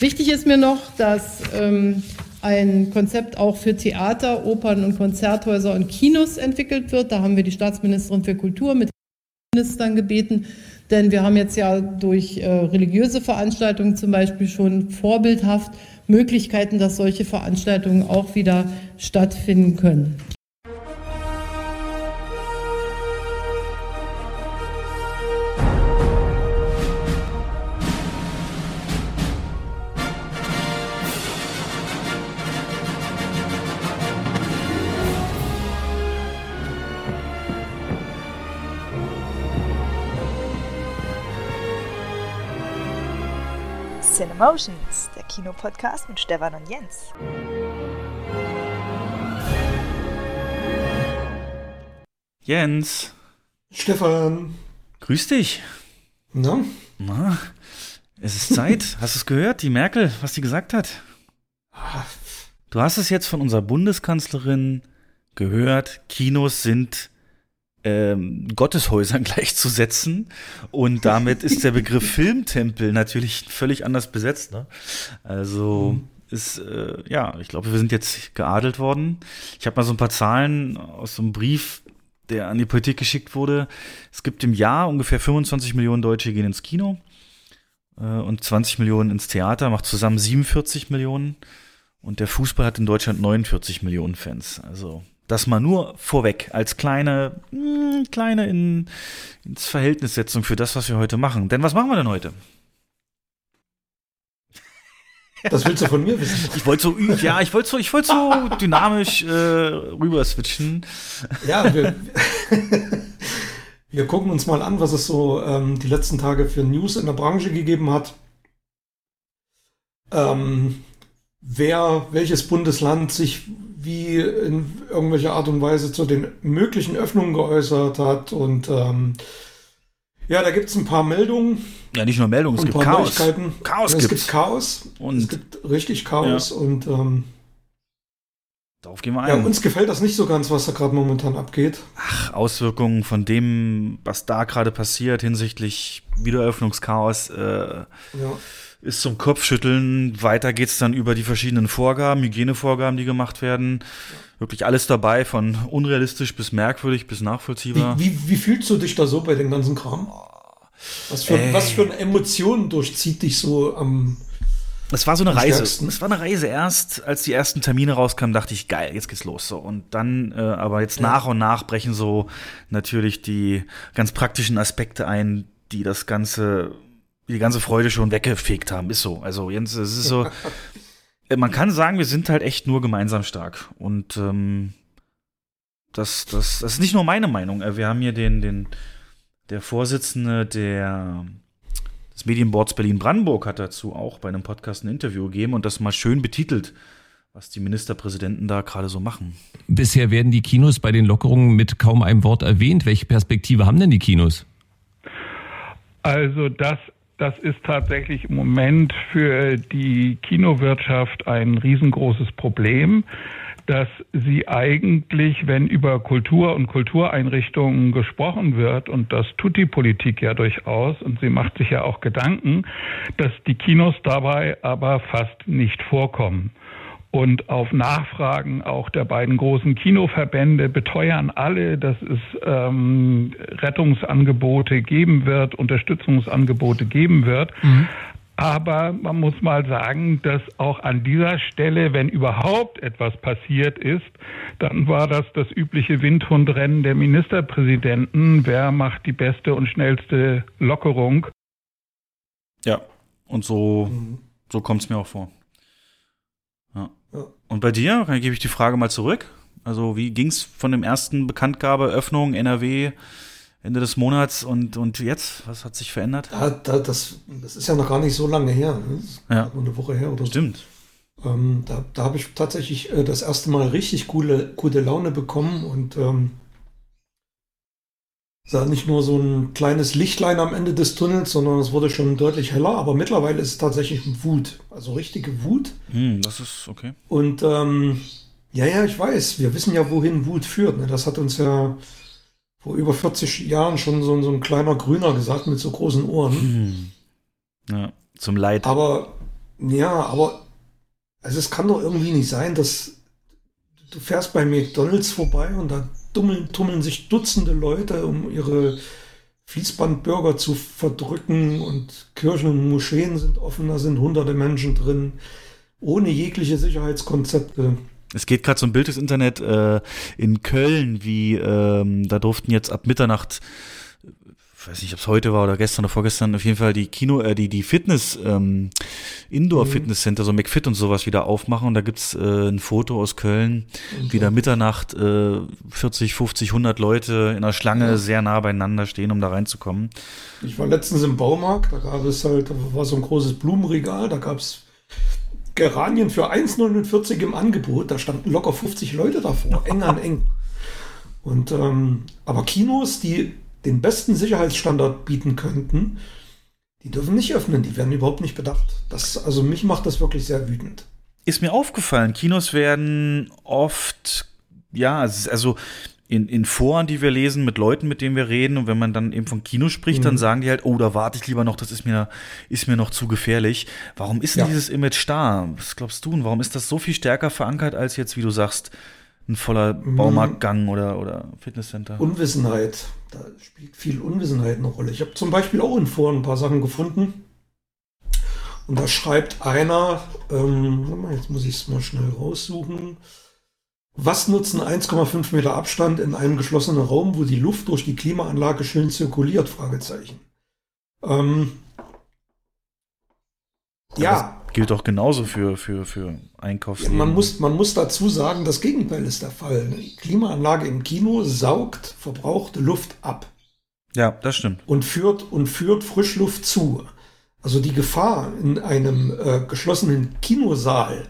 Wichtig ist mir noch, dass ähm, ein Konzept auch für Theater, Opern und Konzerthäuser und Kinos entwickelt wird. Da haben wir die Staatsministerin für Kultur mit Ministern gebeten, denn wir haben jetzt ja durch äh, religiöse Veranstaltungen zum Beispiel schon vorbildhaft Möglichkeiten, dass solche Veranstaltungen auch wieder stattfinden können. Cinemotions, der Kinopodcast mit Stefan und Jens. Jens. Stefan. Grüß dich. Na? Na, es ist Zeit. Hast du es gehört, die Merkel, was sie gesagt hat? Du hast es jetzt von unserer Bundeskanzlerin gehört. Kinos sind ähm, Gotteshäusern gleichzusetzen. Und damit ist der Begriff Filmtempel natürlich völlig anders besetzt. Ne? Also mhm. ist, äh, ja, ich glaube, wir sind jetzt geadelt worden. Ich habe mal so ein paar Zahlen aus so einem Brief, der an die Politik geschickt wurde. Es gibt im Jahr ungefähr 25 Millionen Deutsche gehen ins Kino äh, und 20 Millionen ins Theater, macht zusammen 47 Millionen. Und der Fußball hat in Deutschland 49 Millionen Fans. Also das mal nur vorweg als kleine, mh, hm, kleine in, ins Verhältnissetzung für das, was wir heute machen. Denn was machen wir denn heute? Das willst du von mir wissen? Ich wollte so, ja, ich wollte so, ich wollte so dynamisch äh, rüber switchen. Ja, wir, wir gucken uns mal an, was es so ähm, die letzten Tage für News in der Branche gegeben hat. Ähm, wer, welches Bundesland sich wie in irgendwelcher Art und Weise zu den möglichen Öffnungen geäußert hat. Und ähm, ja, da gibt es ein paar Meldungen. Ja, nicht nur Meldungen, es gibt Chaos. Chaos ja, es gibt Chaos. Und es gibt richtig Chaos. Ja. Und ähm, Darauf gehen wir ein. Ja, uns gefällt das nicht so ganz, was da gerade momentan abgeht. Ach, Auswirkungen von dem, was da gerade passiert hinsichtlich Wiedereröffnungschaos. Äh, ja ist zum Kopfschütteln. Weiter geht's dann über die verschiedenen Vorgaben, Hygienevorgaben, die gemacht werden. Wirklich alles dabei, von unrealistisch bis merkwürdig bis nachvollziehbar. Wie, wie, wie fühlst du dich da so bei dem ganzen Kram? Was für, äh. was für Emotionen durchzieht dich so am. Es war so eine Reise. Es war eine Reise. Erst, als die ersten Termine rauskamen, dachte ich, geil, jetzt geht's los. So. Und dann, äh, aber jetzt ja. nach und nach brechen so natürlich die ganz praktischen Aspekte ein, die das Ganze die ganze Freude schon weggefegt haben. Ist so. Also Jens, es ist so. Äh, man kann sagen, wir sind halt echt nur gemeinsam stark. Und ähm, das, das, das ist nicht nur meine Meinung. Äh, wir haben hier den, den, der Vorsitzende der, des Medienboards Berlin-Brandenburg hat dazu auch bei einem Podcast ein Interview gegeben und das mal schön betitelt, was die Ministerpräsidenten da gerade so machen. Bisher werden die Kinos bei den Lockerungen mit kaum einem Wort erwähnt. Welche Perspektive haben denn die Kinos? Also das das ist tatsächlich im Moment für die Kinowirtschaft ein riesengroßes Problem, dass sie eigentlich, wenn über Kultur und Kultureinrichtungen gesprochen wird, und das tut die Politik ja durchaus, und sie macht sich ja auch Gedanken, dass die Kinos dabei aber fast nicht vorkommen. Und auf Nachfragen auch der beiden großen Kinoverbände beteuern alle, dass es ähm, Rettungsangebote geben wird, Unterstützungsangebote geben wird. Mhm. Aber man muss mal sagen, dass auch an dieser Stelle, wenn überhaupt etwas passiert ist, dann war das das übliche Windhundrennen der Ministerpräsidenten. Wer macht die beste und schnellste Lockerung? Ja, und so, mhm. so kommt es mir auch vor. Und bei dir, dann gebe ich die Frage mal zurück. Also wie ging es von dem ersten Bekanntgabe, Öffnung, NRW, Ende des Monats und, und jetzt? Was hat sich verändert? Da, da, das, das ist ja noch gar nicht so lange her. Ne? Ja. Eine Woche her oder Stimmt. so. Ähm, da da habe ich tatsächlich äh, das erste Mal richtig coole, gute Laune bekommen und ähm, sah nicht nur so ein kleines Lichtlein am Ende des Tunnels, sondern es wurde schon deutlich heller. Aber mittlerweile ist es tatsächlich Wut, also richtige Wut. Hm, das ist okay. Und ähm, ja, ja, ich weiß. Wir wissen ja, wohin Wut führt. Ne? Das hat uns ja vor über 40 Jahren schon so, so ein kleiner Grüner gesagt mit so großen Ohren. Hm. Ja, zum Leid. Aber Ja, aber also es kann doch irgendwie nicht sein, dass du fährst bei McDonalds vorbei und da tummeln, tummeln sich Dutzende Leute, um ihre Fließbandbürger zu verdrücken und Kirchen und Moscheen sind offen, da sind hunderte Menschen drin, ohne jegliche Sicherheitskonzepte. Es geht gerade so ein Bild des Internet äh, in Köln, wie ähm, da durften jetzt ab Mitternacht weiß nicht, ob es heute war oder gestern oder vorgestern, auf jeden Fall die Kino, äh, die, die Fitness, ähm, Indoor-Fitness-Center, so McFit und sowas wieder aufmachen. Und da gibt's äh, ein Foto aus Köln, okay. wie da Mitternacht äh, 40, 50, 100 Leute in einer Schlange ja. sehr nah beieinander stehen, um da reinzukommen. Ich war letztens im Baumarkt, da gab es halt, da war so ein großes Blumenregal, da gab's Geranien für 1,49 im Angebot. Da standen locker 50 Leute davor, eng an eng. Und ähm, aber Kinos, die den besten Sicherheitsstandard bieten könnten, die dürfen nicht öffnen, die werden überhaupt nicht bedacht. Das, also mich macht das wirklich sehr wütend. Ist mir aufgefallen, Kinos werden oft, ja, also in, in Foren, die wir lesen, mit Leuten, mit denen wir reden, und wenn man dann eben von Kino spricht, mhm. dann sagen die halt, oh, da warte ich lieber noch, das ist mir, ist mir noch zu gefährlich. Warum ist denn ja. dieses Image da? Was glaubst du? Und warum ist das so viel stärker verankert als jetzt, wie du sagst, ein voller mhm. Baumarktgang oder, oder Fitnesscenter? Unwissenheit. Da spielt viel Unwissenheit eine Rolle. Ich habe zum Beispiel auch in Foren ein paar Sachen gefunden. Und da schreibt einer, ähm, jetzt muss ich es mal schnell raussuchen. Was nutzen 1,5 Meter Abstand in einem geschlossenen Raum, wo die Luft durch die Klimaanlage schön zirkuliert? Fragezeichen. Ähm, ja, gilt doch genauso für, für, für Einkaufs. Ja, man, muss, man muss dazu sagen, das Gegenteil ist der Fall. Die Klimaanlage im Kino saugt verbrauchte Luft ab. Ja, das stimmt. Und führt, und führt Frischluft zu. Also die Gefahr in einem äh, geschlossenen Kinosaal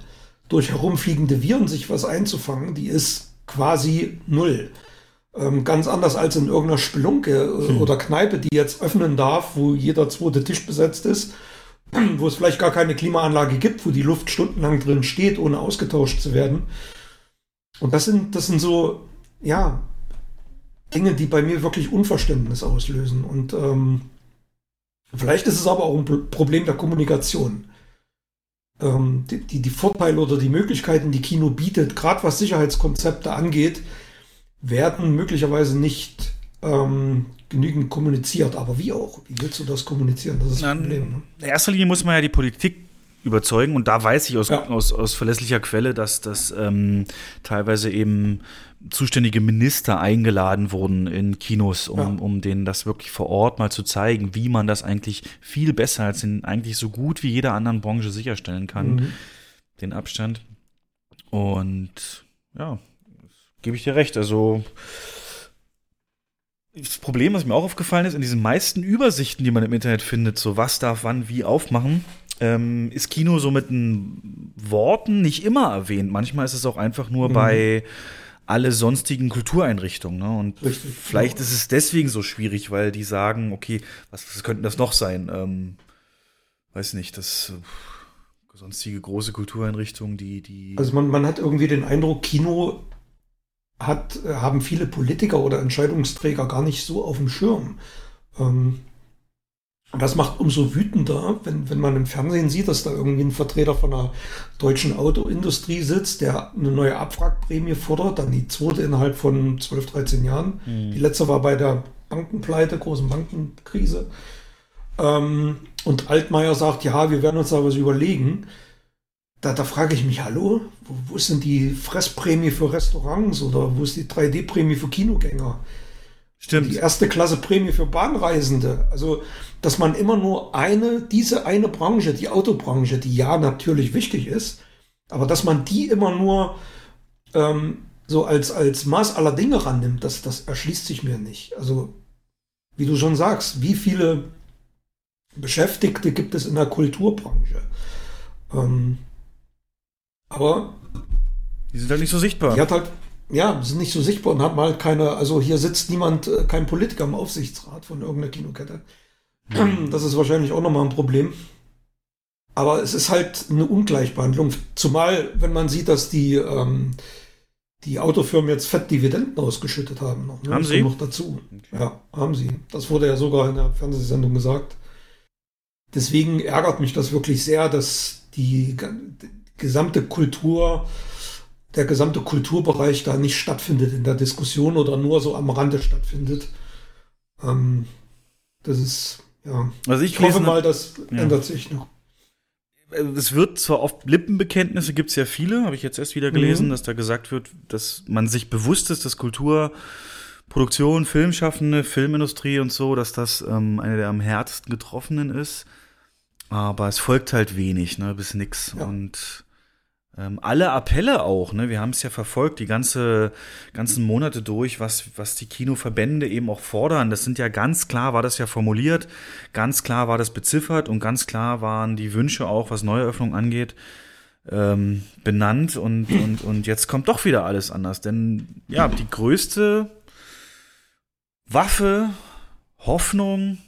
durch herumfliegende Viren sich was einzufangen, die ist quasi null. Ähm, ganz anders als in irgendeiner Spelunke äh, hm. oder Kneipe, die jetzt öffnen darf, wo jeder zweite Tisch besetzt ist wo es vielleicht gar keine Klimaanlage gibt, wo die Luft stundenlang drin steht, ohne ausgetauscht zu werden. Und das sind, das sind so, ja, Dinge, die bei mir wirklich Unverständnis auslösen. Und ähm, vielleicht ist es aber auch ein Problem der Kommunikation. Ähm, die, die, Vorteile oder die Möglichkeiten, die Kino bietet, gerade was Sicherheitskonzepte angeht, werden möglicherweise nicht ähm, genügend kommuniziert. Aber wie auch? Wie willst du das kommunizieren? Das ist das Problem. Ne? In erster Linie muss man ja die Politik überzeugen und da weiß ich aus, ja. aus, aus verlässlicher Quelle, dass das ähm, teilweise eben zuständige Minister eingeladen wurden in Kinos, um, ja. um denen das wirklich vor Ort mal zu zeigen, wie man das eigentlich viel besser als in eigentlich so gut wie jeder anderen Branche sicherstellen kann, mhm. den Abstand. Und ja, gebe ich dir recht. Also das Problem, was mir auch aufgefallen ist, in diesen meisten Übersichten, die man im Internet findet, so was darf wann wie aufmachen, ähm, ist Kino so mit den Worten nicht immer erwähnt. Manchmal ist es auch einfach nur mhm. bei alle sonstigen Kultureinrichtungen. Ne? Und Richtig, vielleicht ist es deswegen so schwierig, weil die sagen, okay, was, was könnten das noch sein? Ähm, weiß nicht, das äh, sonstige große Kultureinrichtungen, die, die. Also man, man hat irgendwie den Eindruck, Kino hat, haben viele Politiker oder Entscheidungsträger gar nicht so auf dem Schirm. Ähm, das macht umso wütender, wenn, wenn man im Fernsehen sieht, dass da irgendwie ein Vertreter von der deutschen Autoindustrie sitzt, der eine neue Abwrackprämie fordert, dann die zweite innerhalb von 12, 13 Jahren. Mhm. Die letzte war bei der Bankenpleite, großen Bankenkrise. Ähm, und Altmaier sagt, ja, wir werden uns da was überlegen. Da, da frage ich mich, hallo, wo, wo ist denn die Fressprämie für Restaurants oder wo ist die 3D-Prämie für Kinogänger? Stimmt. Die erste Klasse Prämie für Bahnreisende. Also, dass man immer nur eine, diese eine Branche, die Autobranche, die ja natürlich wichtig ist, aber dass man die immer nur ähm, so als, als Maß aller Dinge rannimmt, das, das erschließt sich mir nicht. Also, wie du schon sagst, wie viele Beschäftigte gibt es in der Kulturbranche? Ähm, aber. Die sind halt nicht so sichtbar. Die hat halt, ja, sind nicht so sichtbar und hat mal keine, also hier sitzt niemand, äh, kein Politiker im Aufsichtsrat von irgendeiner Kinokette. Mhm. Das ist wahrscheinlich auch nochmal ein Problem. Aber es ist halt eine Ungleichbehandlung. Zumal, wenn man sieht, dass die, ähm, die Autofirmen jetzt fett Dividenden ausgeschüttet haben. Noch, ne? Haben sie? Noch dazu. Okay. Ja, haben sie. Das wurde ja sogar in der Fernsehsendung gesagt. Deswegen ärgert mich das wirklich sehr, dass die gesamte Kultur, der gesamte Kulturbereich da nicht stattfindet in der Diskussion oder nur so am Rande stattfindet. Ähm, das ist, ja. Also ich, Ich hoffe mal, das Ja. ändert sich noch. es wird zwar oft Lippenbekenntnisse, gibt es ja viele, habe ich jetzt erst wieder gelesen, Mhm. dass da gesagt wird, dass man sich bewusst ist, dass Kultur, Produktion, Filmschaffende, Filmindustrie und so, dass das ähm, eine der am härtesten getroffenen ist. Aber es folgt halt wenig, ne, bis nix. Ja. Und ähm, alle Appelle auch, ne, wir haben es ja verfolgt, die ganze, ganzen Monate durch, was, was die Kinoverbände eben auch fordern. Das sind ja ganz klar, war das ja formuliert, ganz klar war das beziffert und ganz klar waren die Wünsche auch, was Neueröffnung angeht, ähm, benannt und, und, und jetzt kommt doch wieder alles anders. Denn ja, die größte Waffe, Hoffnung,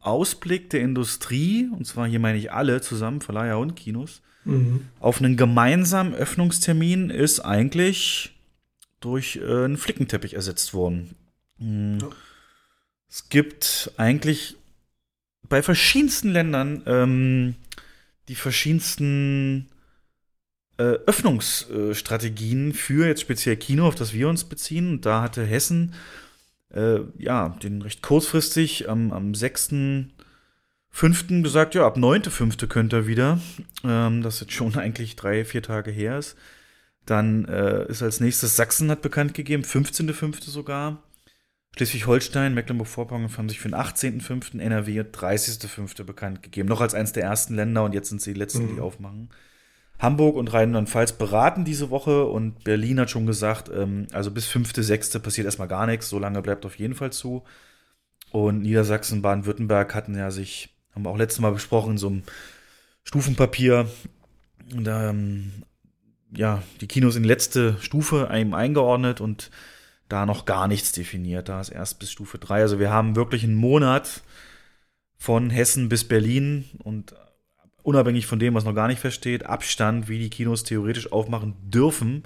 Ausblick der Industrie, und zwar hier meine ich alle zusammen, Verleiher und Kinos, Mhm. auf einen gemeinsamen Öffnungstermin ist eigentlich durch äh, einen Flickenteppich ersetzt worden. Hm. Ja. Es gibt eigentlich bei verschiedensten Ländern ähm, die verschiedensten äh, Öffnungsstrategien für jetzt speziell Kino, auf das wir uns beziehen. Und da hatte Hessen äh, ja den recht kurzfristig am, am 6. Fünften gesagt, ja, ab 9.5. könnt ihr wieder. Ähm, das jetzt schon eigentlich drei, vier Tage her ist. Dann äh, ist als nächstes Sachsen hat bekannt gegeben, 15.5. sogar. Schleswig-Holstein, Mecklenburg-Vorpommern haben sich für den 18.5. NRW 30.5. bekannt gegeben. Noch als eines der ersten Länder und jetzt sind sie die letzten, die Mhm. aufmachen. Hamburg und Rheinland-Pfalz beraten diese Woche und Berlin hat schon gesagt, ähm, also bis 5.6. passiert erstmal gar nichts, so lange bleibt auf jeden Fall zu. Und Niedersachsen, Baden-Württemberg hatten ja sich, haben wir auch letztes Mal besprochen, in so einem Stufenpapier, da, ähm, ja, die Kinos in letzte Stufe einem eingeordnet und da noch gar nichts definiert. Da ist erst bis Stufe 3. Also wir haben wirklich einen Monat von Hessen bis Berlin und unabhängig von dem, was noch gar nicht feststeht, Abstand, wie die Kinos theoretisch aufmachen dürfen.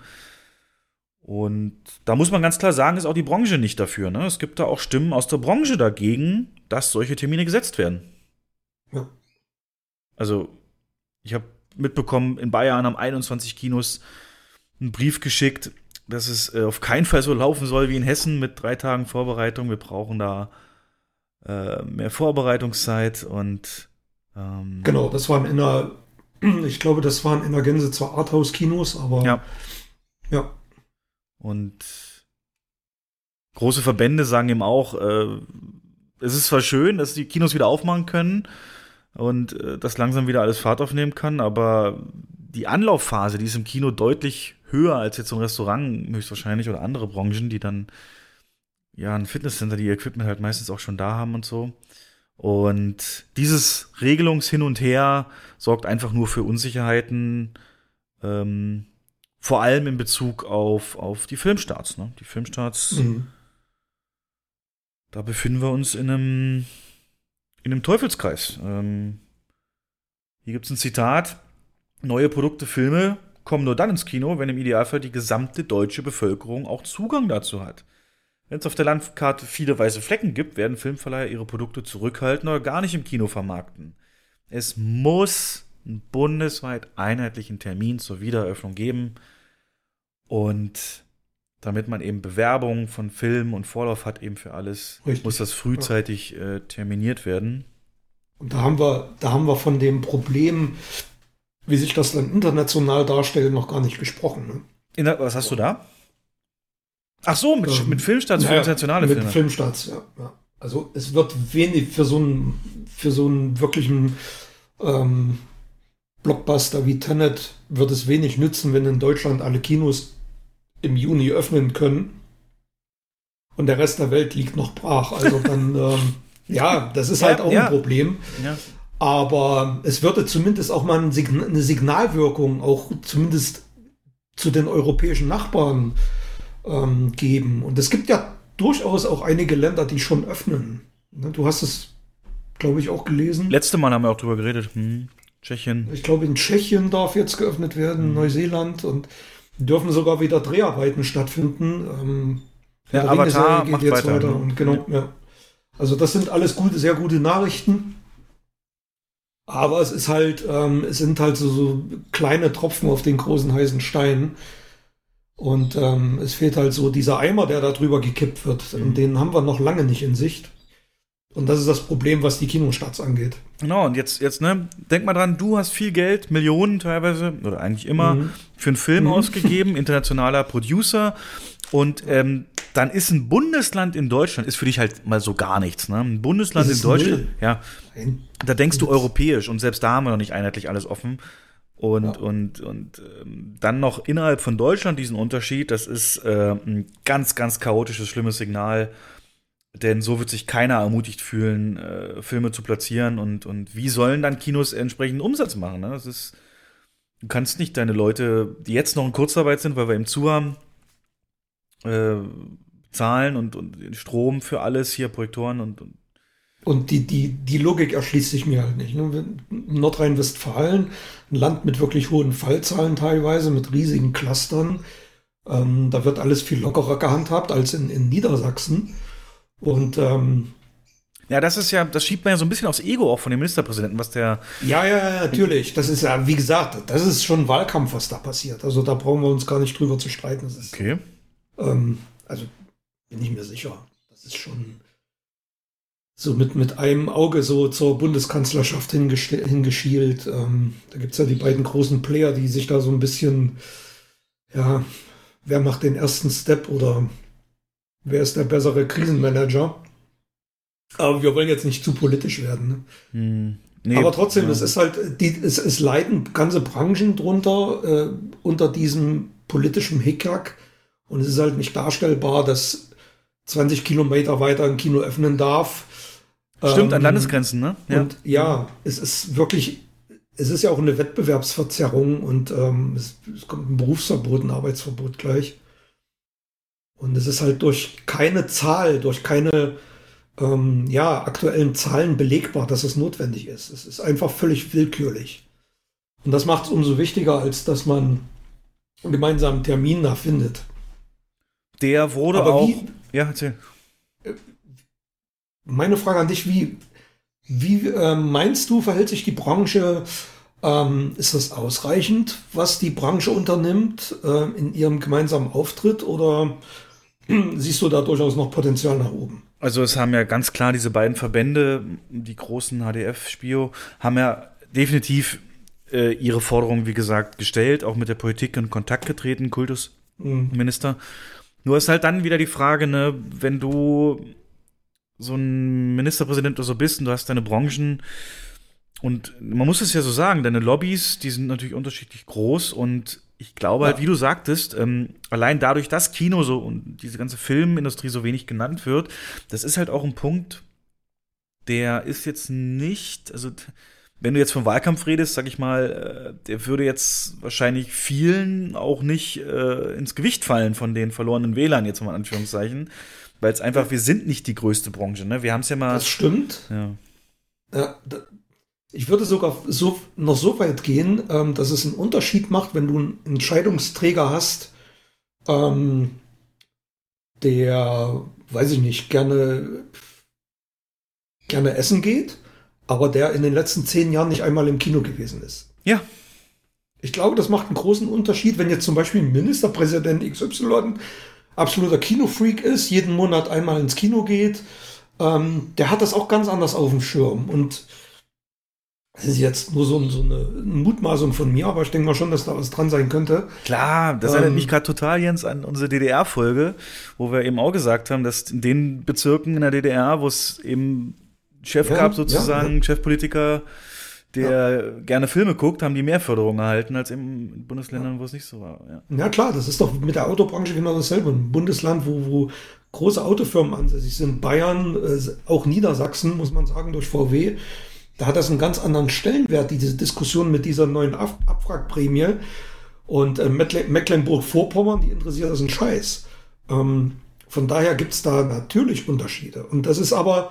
Und da muss man ganz klar sagen, ist auch die Branche nicht dafür. Ne? Es gibt da auch Stimmen aus der Branche dagegen, dass solche Termine gesetzt werden. Ja. Also, ich habe mitbekommen, in Bayern haben 21 Kinos einen Brief geschickt, dass es äh, auf keinen Fall so laufen soll wie in Hessen mit drei Tagen Vorbereitung. Wir brauchen da äh, mehr Vorbereitungszeit und ähm, Genau, das waren in der, ich glaube, das waren in der Gänze zwar Arthouse-Kinos, aber Ja. ja. Und große Verbände sagen eben auch, äh, es ist zwar schön, dass die Kinos wieder aufmachen können und äh, dass langsam wieder alles Fahrt aufnehmen kann, aber die Anlaufphase, die ist im Kino deutlich höher als jetzt so ein Restaurant höchstwahrscheinlich oder andere Branchen, die dann ja ein Fitnesscenter, die ihr Equipment halt meistens auch schon da haben und so. Und dieses Regelungshin und Her sorgt einfach nur für Unsicherheiten, ähm, vor allem in Bezug auf, auf die Filmstarts. Ne? Die Filmstarts, Mhm. da befinden wir uns in einem, in einem Teufelskreis. Ähm, hier gibt es ein Zitat: Neue Produkte, Filme kommen nur dann ins Kino, wenn im Idealfall die gesamte deutsche Bevölkerung auch Zugang dazu hat. Wenn es auf der Landkarte viele weiße Flecken gibt, werden Filmverleiher ihre Produkte zurückhalten oder gar nicht im Kino vermarkten. Es muss einen bundesweit einheitlichen Termin zur Wiedereröffnung geben. Und damit man eben Bewerbung von Filmen und Vorlauf hat, eben für alles, Richtig. muss das frühzeitig äh, terminiert werden. Und da haben wir, da haben wir von dem Problem, wie sich das dann international darstellt, noch gar nicht gesprochen. Ne? In was hast du da? Ach so, mit, Ähm, mit Filmstarts für Ja, internationale mit Filme. Filmstarts, ja, ja. Also es wird wenig für so einen, für so einen wirklichen ähm, Blockbuster wie Tenet wird es wenig nützen, wenn in Deutschland alle Kinos im Juni öffnen können und der Rest der Welt liegt noch brach. Also dann, ähm, ja, das ist Ja, halt auch ja. ein Problem. Ja. Aber es würde zumindest auch mal ein Sign eine Signalwirkung, auch zumindest zu den europäischen Nachbarn ähm, geben. Und es gibt ja durchaus auch einige Länder, die schon öffnen. Ne, Du hast es, glaube ich, auch gelesen. Letzte Mal haben wir auch drüber geredet. Hm, Tschechien. Ich glaube, in Tschechien darf jetzt geöffnet werden, Neuseeland und dürfen sogar wieder Dreharbeiten stattfinden. Ähm, Ja, der Avatar Ringe-Serie macht weiter, ne? Und genau, Ja. ja. Also das sind alles gute, sehr gute Nachrichten. Aber es ist halt, ähm, es sind halt so, so kleine Tropfen auf den großen heißen Stein. Und ähm, es fehlt halt so dieser Eimer, der da drüber gekippt wird. Mhm. Und den haben wir noch lange nicht in Sicht. Und das ist das Problem, was die Kinostarts angeht. Genau, und jetzt, jetzt, ne, denk mal dran, du hast viel Geld, Millionen teilweise, oder eigentlich immer, Mhm. für einen Film Mhm. ausgegeben, internationaler Producer. Und ähm, dann ist ein Bundesland in Deutschland, ist für dich halt mal so gar nichts, ne? Ein Bundesland in Deutschland, null. ja, Nein. da denkst du europäisch und selbst da haben wir noch nicht einheitlich alles offen. Und, Ja. und, und ähm, dann noch innerhalb von Deutschland diesen Unterschied, das ist äh, ein ganz, ganz chaotisches, schlimmes Signal. Denn so wird sich keiner ermutigt fühlen, äh, Filme zu platzieren. Und, und wie sollen dann Kinos entsprechend Umsatz machen? Ne? Das ist, du kannst nicht deine Leute, die jetzt noch in Kurzarbeit sind, weil wir eben zu haben, äh, zahlen und, und Strom für alles hier, Projektoren und, und Und die, die, die Logik erschließt sich mir halt nicht. Ne? Nordrhein-Westfalen, ein Land mit wirklich hohen Fallzahlen teilweise, mit riesigen Clustern, ähm, da wird alles viel lockerer gehandhabt als in, in Niedersachsen. Und ähm, Ja, das ist ja, das schiebt man ja so ein bisschen aufs Ego auch von dem Ministerpräsidenten, was der. ja, ja, ja, natürlich. Das ist ja, wie gesagt, das ist schon Wahlkampf, was da passiert. Also da brauchen wir uns gar nicht drüber zu streiten. Ist, Okay. ähm, also bin ich mir sicher. Das ist schon so mit, mit einem Auge so zur Bundeskanzlerschaft hingeschielt. Ähm, da gibt es ja die beiden großen Player, die sich da so ein bisschen, ja, wer macht den ersten Step oder wer ist der bessere Krisenmanager? Aber wir wollen jetzt nicht zu politisch werden. Ne? Hm, nee, Aber trotzdem, ja. es ist halt, die, es, es leiden ganze Branchen drunter äh, unter diesem politischen Hickhack. Und es ist halt nicht darstellbar, dass 20 Kilometer weiter ein Kino öffnen darf. Stimmt, an Ähm, Landesgrenzen, ne? Und ja, es ist wirklich, es ist ja auch eine Wettbewerbsverzerrung und ähm, es, es kommt ein Berufsverbot, ein Arbeitsverbot gleich. Und es ist halt durch keine Zahl, durch keine ähm, ja, aktuellen Zahlen belegbar, dass es notwendig ist. Es ist einfach völlig willkürlich. Und das macht es umso wichtiger, als dass man einen gemeinsamen Termin da findet. Der wurde Aber auch. wie- Ja, erzähl. Meine Frage an dich, wie, wie äh, meinst du, verhält sich die Branche? Ähm, ist das ausreichend, was die Branche unternimmt äh, in ihrem gemeinsamen Auftritt oder siehst du da durchaus noch Potenzial nach oben? Also es haben ja ganz klar diese beiden Verbände, die großen HDF, Spio, haben ja definitiv äh, ihre Forderungen, wie gesagt, gestellt, auch mit der Politik in Kontakt getreten, Kultusminister. Nur ist halt dann wieder die Frage, ne, wenn du so ein Ministerpräsident oder so bist und du hast deine Branchen und man muss es ja so sagen, deine Lobbys, die sind natürlich unterschiedlich groß und ich glaube halt, Ja. wie du sagtest, ähm, allein dadurch, dass Kino so und diese ganze Filmindustrie so wenig genannt wird, das ist halt auch ein Punkt, der ist jetzt nicht, also wenn du jetzt vom Wahlkampf redest, sag ich mal, äh, der würde jetzt wahrscheinlich vielen auch nicht äh, ins Gewicht fallen von den verlorenen Wählern, jetzt mal in Anführungszeichen, weil es einfach, wir sind nicht die größte Branche, ne? Wir haben es ja mal. Das stimmt. Ja. Ja, ich würde sogar so, noch so weit gehen, ähm, dass es einen Unterschied macht, wenn du einen Entscheidungsträger hast, ähm, der, weiß ich nicht, gerne, gerne essen geht, aber der in den letzten zehn Jahren nicht einmal im Kino gewesen ist. Ja. Ich glaube, das macht einen großen Unterschied, wenn jetzt zum Beispiel ein Ministerpräsident XY absoluter Kinofreak ist, jeden Monat einmal ins Kino geht. Ähm, der hat das auch ganz anders auf dem Schirm. Und das ist jetzt nur so, so eine Mutmaßung von mir, aber ich denke mal schon, dass da was dran sein könnte. Klar, das Ähm. erinnert mich gerade total, Jens, an unsere DDR-Folge, wo wir eben auch gesagt haben, dass in den Bezirken in der DDR, wo es eben Chef Ja, gab, ja, sozusagen, Chefpolitiker, der gerne Filme guckt, haben die mehr Förderung erhalten als in Bundesländern, wo es nicht so war. Ja. Ja klar, das ist doch mit der Autobranche genau dasselbe. Ein Bundesland, wo, wo große Autofirmen ansässig sind, Bayern, äh, auch Niedersachsen, muss man sagen, durch VW, da hat das einen ganz anderen Stellenwert, diese Diskussion mit dieser neuen Ab Abwrackprämie. Und äh, Mecklen- Mecklenburg-Vorpommern, die interessiert das einen Scheiß. Ähm, von daher gibt es da natürlich Unterschiede. Und das ist aber,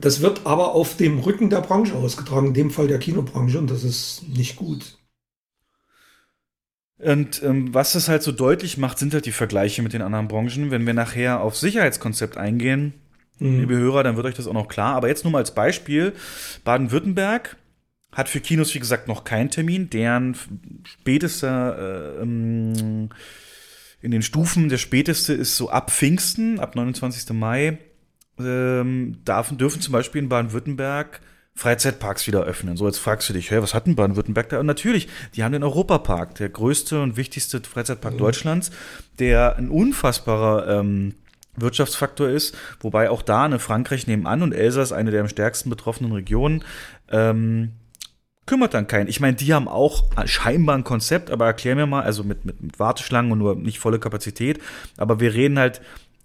das wird aber auf dem Rücken der Branche ausgetragen, in dem Fall der Kinobranche, und das ist nicht gut. Und ähm, was das halt so deutlich macht, sind halt die Vergleiche mit den anderen Branchen. Wenn wir nachher auf Sicherheitskonzept eingehen, mhm. liebe Hörer, dann wird euch das auch noch klar. Aber jetzt nur mal als Beispiel: Baden-Württemberg hat für Kinos, wie gesagt, noch keinen Termin. Deren spätester äh, ähm, in den Stufen, der späteste ist so ab Pfingsten, ab 29. Mai. Ähm, darf, dürfen zum Beispiel in Baden-Württemberg Freizeitparks wieder öffnen. So, jetzt fragst du dich, hey, was hat denn Baden-Württemberg da? Und natürlich, die haben den Europapark, der größte und wichtigste Freizeitpark mhm. Deutschlands, der ein unfassbarer ähm, Wirtschaftsfaktor ist, wobei auch da eine Frankreich nebenan und Elsass eine der am stärksten betroffenen Regionen ähm, kümmert dann keinen. Ich meine, die haben auch scheinbar ein Konzept, aber erklär mir mal, also mit, mit, mit Warteschlangen und nur nicht volle Kapazität, aber wir reden halt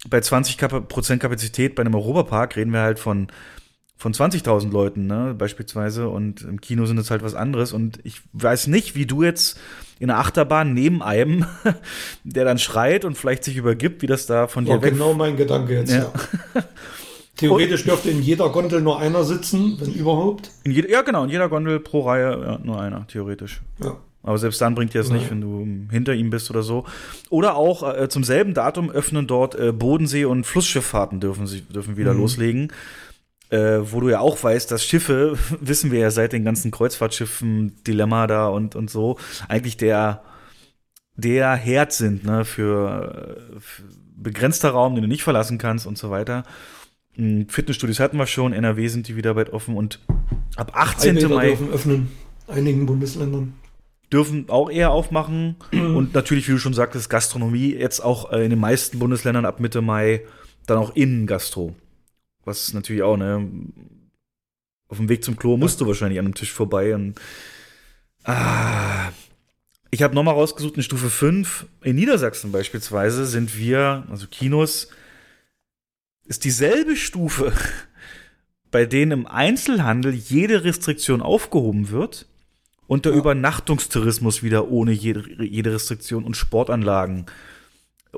bei 20 Prozent Kapazität bei einem Europapark reden wir halt von von 20.000 Leuten, ne, beispielsweise. Und im Kino sind es halt was anderes. Und ich weiß nicht, wie du jetzt in der Achterbahn neben einem, der dann schreit und vielleicht sich übergibt, wie das da von dir War weg. genau mein Gedanke jetzt, ja. ja. Theoretisch dürfte in jeder Gondel nur einer sitzen, wenn überhaupt. Jede, ja, genau, in jeder Gondel pro Reihe ja, nur einer, theoretisch. Ja. Aber selbst dann bringt dir das nicht, wenn du hinter ihm bist oder so. Oder auch äh, zum selben Datum öffnen dort äh, Bodensee- und Flussschifffahrten dürfen, sie, dürfen wieder mhm. loslegen äh, wo du ja auch weißt, dass Schiffe, wissen wir ja seit den ganzen Kreuzfahrtschiffen, Dilemma da und, und so, eigentlich der, der Herd sind, ne, für, für begrenzter Raum, den du nicht verlassen kannst und so weiter. Hm, Fitnessstudios hatten wir schon, NRW sind die wieder bald offen und ab 18. Mai. dürfen öffnen, einigen Bundesländern. Dürfen auch eher aufmachen und natürlich, wie du schon sagtest, Gastronomie jetzt auch äh, in den meisten Bundesländern ab Mitte Mai dann auch Innengastro. Was natürlich auch, ne? Auf dem Weg zum Klo musst du wahrscheinlich an einem Tisch vorbei und. Ah. Ich habe nochmal rausgesucht, in Stufe 5, in Niedersachsen beispielsweise, sind wir, also Kinos, ist dieselbe Stufe, bei denen im Einzelhandel jede Restriktion aufgehoben wird und der ja. Übernachtungstourismus wieder ohne jede, jede Restriktion und Sportanlagen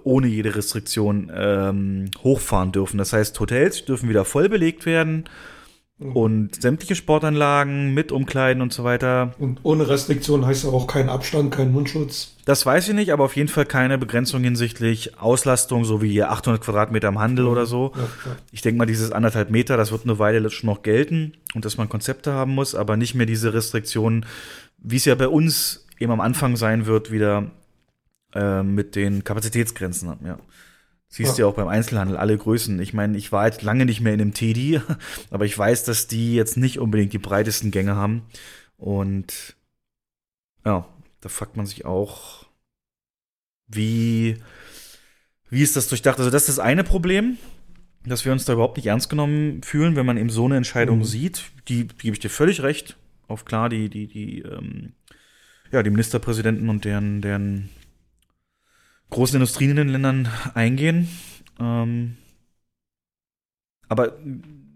ohne jede Restriktion ähm, hochfahren dürfen. Das heißt, Hotels dürfen wieder voll belegt werden mhm. und sämtliche Sportanlagen mit Umkleiden und so weiter. Und ohne Restriktion heißt ja auch kein Abstand, kein Mundschutz. Das weiß ich nicht, aber auf jeden Fall keine Begrenzung hinsichtlich Auslastung, so wie 800 Quadratmeter im Handel mhm. oder so. Ja. Ich denke mal, dieses anderthalb Meter, das wird eine Weile schon noch gelten und dass man Konzepte haben muss, aber nicht mehr diese Restriktionen, wie es ja bei uns eben am Anfang sein wird, wieder äh, mit den Kapazitätsgrenzen haben, ja. Siehst du ja. auch beim Einzelhandel alle Größen. Ich meine, ich war jetzt lange nicht mehr in einem Teddy, aber ich weiß, dass die jetzt nicht unbedingt die breitesten Gänge haben. Und ja, da fragt man sich auch, wie, wie ist das durchdacht? Also, das ist das eine Problem, dass wir uns da überhaupt nicht ernst genommen fühlen, wenn man eben so eine Entscheidung mhm. sieht. Die, die gebe ich dir völlig recht. Auf klar, die, die, die, ähm, ja, die Ministerpräsidenten und deren, deren großen Industrien in den Ländern eingehen. Ähm, aber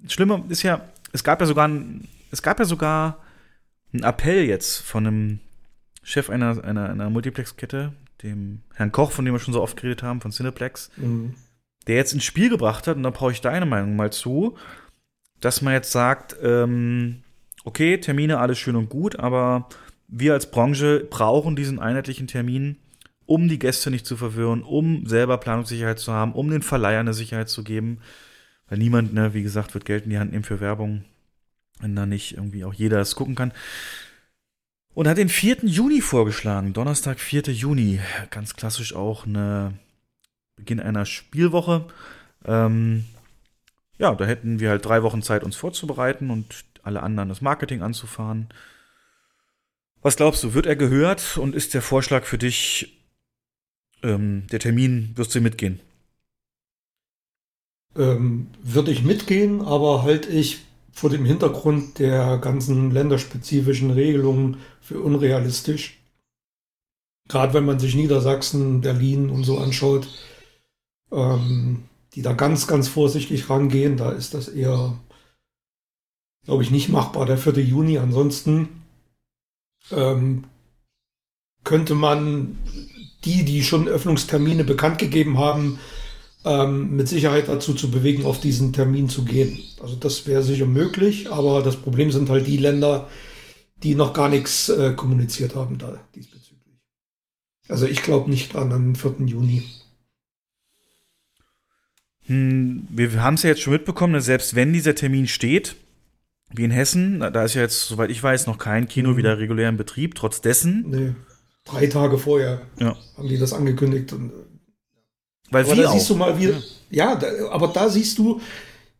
schlimmer ist ja, es gab ja sogar ein, es gab ja sogar einen Appell jetzt von einem Chef einer, einer, einer Multiplex-Kette, dem Herrn Koch, von dem wir schon so oft geredet haben, von Cineplex, mhm. der jetzt ins Spiel gebracht hat, und da brauche ich deine Meinung mal zu, dass man jetzt sagt, ähm, okay, Termine, alles schön und gut, aber wir als Branche brauchen diesen einheitlichen Termin um die Gäste nicht zu verwirren, um selber Planungssicherheit zu haben, um den Verleihern eine Sicherheit zu geben. Weil niemand, ne, wie gesagt, wird Geld in die Hand nehmen für Werbung, wenn da nicht irgendwie auch jeder es gucken kann. Und hat den 4. Juni vorgeschlagen, Donnerstag, 4. Juni. Ganz klassisch auch eine Beginn einer Spielwoche. Ähm, ja, da hätten wir halt drei Wochen Zeit, uns vorzubereiten und alle anderen das Marketing anzufahren. Was glaubst du, wird er gehört und ist der Vorschlag für dich ähm, der Termin, wirst du mitgehen? Ähm, würde ich mitgehen, aber halte ich vor dem Hintergrund der ganzen länderspezifischen Regelungen für unrealistisch. Gerade wenn man sich Niedersachsen, Berlin und so anschaut, ähm, die da ganz, ganz vorsichtig rangehen, da ist das eher, glaube ich, nicht machbar, der 4. Juni. Ansonsten ähm, könnte man die, die schon Öffnungstermine bekannt gegeben haben, ähm, mit Sicherheit dazu zu bewegen, auf diesen Termin zu gehen. Also das wäre sicher möglich, aber das Problem sind halt die Länder, die noch gar nichts äh, kommuniziert haben da diesbezüglich. Also ich glaube nicht an den 4. Juni. Hm, wir haben es ja jetzt schon mitbekommen, dass selbst wenn dieser Termin steht, wie in Hessen, da ist ja jetzt, soweit ich weiß, noch kein Kino Mhm. wieder regulär in Betrieb, trotz dessen, Nee, drei Tage vorher Ja. haben die das angekündigt. Und, weil aber da auch. siehst du mal wieder, ja, da, aber da siehst du,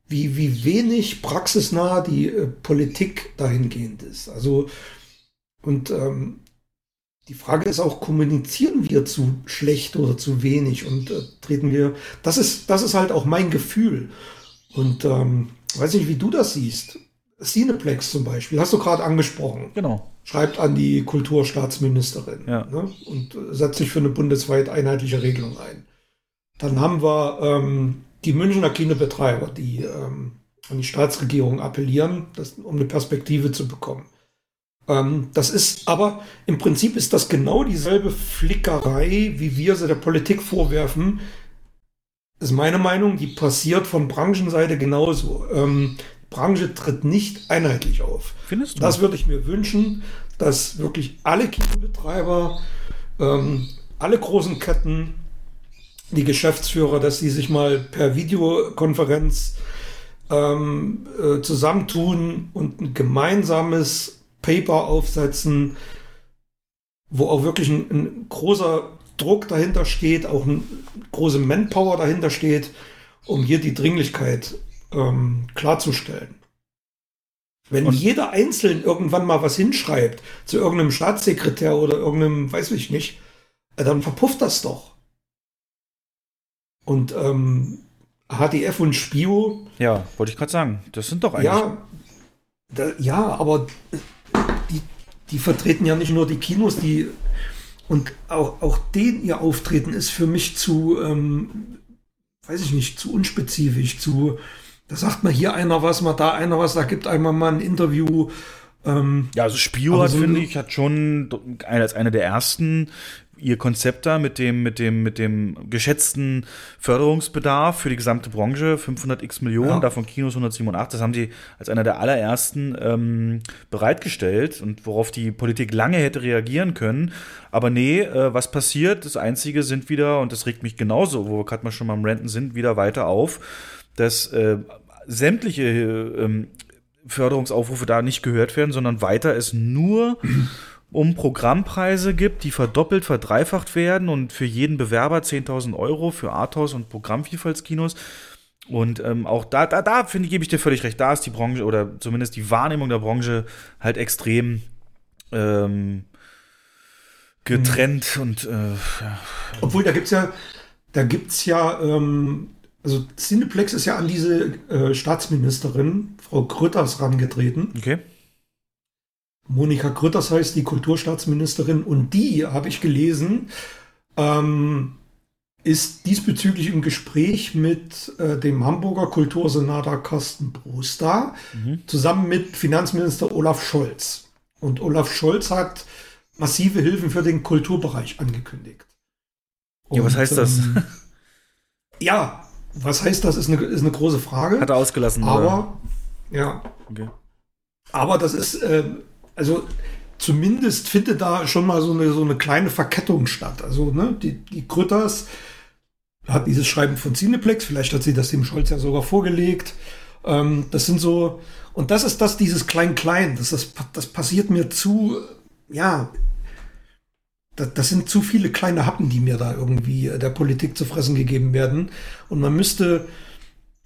wie, wie wenig praxisnah die äh, Politik dahingehend ist. Also, und ähm, die Frage ist auch, kommunizieren wir zu schlecht oder zu wenig und äh, treten wir, das ist, das ist halt auch mein Gefühl. Und ähm, weiß nicht, wie du das siehst. Cineplex zum Beispiel, hast du gerade angesprochen Genau. schreibt an die Kulturstaatsministerin Ja. ne, und setzt sich für eine bundesweit einheitliche Regelung ein. Dann haben wir ähm, die Münchner Kinobetreiber, die ähm, an die Staatsregierung appellieren, das, um eine Perspektive zu bekommen. Ähm, das ist aber im Prinzip ist das genau dieselbe Flickerei, wie wir sie der Politik vorwerfen. Ist meine Meinung, die passiert von Branchenseite genauso. Ähm, Branche tritt nicht einheitlich auf. Findest du? Das würde ich mir wünschen, dass wirklich alle Kinobetreiber, ähm, alle großen Ketten, die Geschäftsführer, dass sie sich mal per Videokonferenz ähm, äh, zusammentun und ein gemeinsames Paper aufsetzen, wo auch wirklich ein, ein großer Druck dahinter steht, auch eine große Manpower dahinter steht, um hier die Dringlichkeit ähm, klarzustellen. Wenn Und- jeder einzeln irgendwann mal was hinschreibt zu irgendeinem Staatssekretär oder irgendeinem, weiß ich nicht, äh, dann verpufft das doch. Und ähm, HDF und Spio, ja, wollte ich gerade sagen. Das sind doch eigentlich. ja, da, ja, aber die, die vertreten ja nicht nur die Kinos, die und auch, auch den ihr Auftreten ist für mich zu, ähm, weiß ich nicht, zu unspezifisch, zu, da sagt mal hier einer was, mal da einer was, da gibt einmal mal ein Interview. Ähm, Ja, also Spio hat, so- finde ich, hat schon als eine der ersten ihr Konzept da mit dem, mit dem, mit dem geschätzten Förderungsbedarf für die gesamte Branche, 500 x Millionen, Ja. davon Kinos 187, das haben sie als einer der allerersten ähm, bereitgestellt und worauf die Politik lange hätte reagieren können. Aber nee, äh, was passiert? Das Einzige sind wieder, und das regt mich genauso, wo wir gerade mal schon mal am Renten sind, wieder weiter auf, dass äh, sämtliche äh, Förderungsaufrufe da nicht gehört werden, sondern weiter es nur um Programmpreise gibt, die verdoppelt, verdreifacht werden und für jeden Bewerber 10.000 Euro für Arthouse und Programmvielfaltskinos. Und ähm, auch da, da, da finde ich, gebe ich dir völlig recht, da ist die Branche oder zumindest die Wahrnehmung der Branche halt extrem ähm, getrennt und äh, ja. Obwohl, da gibt's ja, da gibt's ja, ähm, also Cineplex ist ja an diese äh, Staatsministerin, Frau Grütters, rangetreten. okay. Monika Grütters heißt die Kulturstaatsministerin und die, habe ich gelesen, ähm, ist diesbezüglich im Gespräch mit äh, dem Hamburger Kultursenator Carsten Broster zusammen mit Finanzminister Olaf Scholz. Und Olaf Scholz hat massive Hilfen für den Kulturbereich angekündigt. Ja, was Und, heißt das? ähm, ja, was heißt das, ist eine, ist eine große Frage. Hat er ausgelassen. oder? aber, ja, Okay. aber das ist, ähm, also zumindest findet da schon mal so eine, so eine kleine Verkettung statt. Also, ne, die, die Grütters hat dieses Schreiben von Cineplex, vielleicht hat sie das dem Scholz ja sogar vorgelegt. Ähm, das sind so, und das ist das, dieses Klein-Klein, das, das, das passiert mir zu, ja, das, das sind zu viele kleine Happen, die mir da irgendwie äh, der Politik zu fressen gegeben werden. Und man müsste,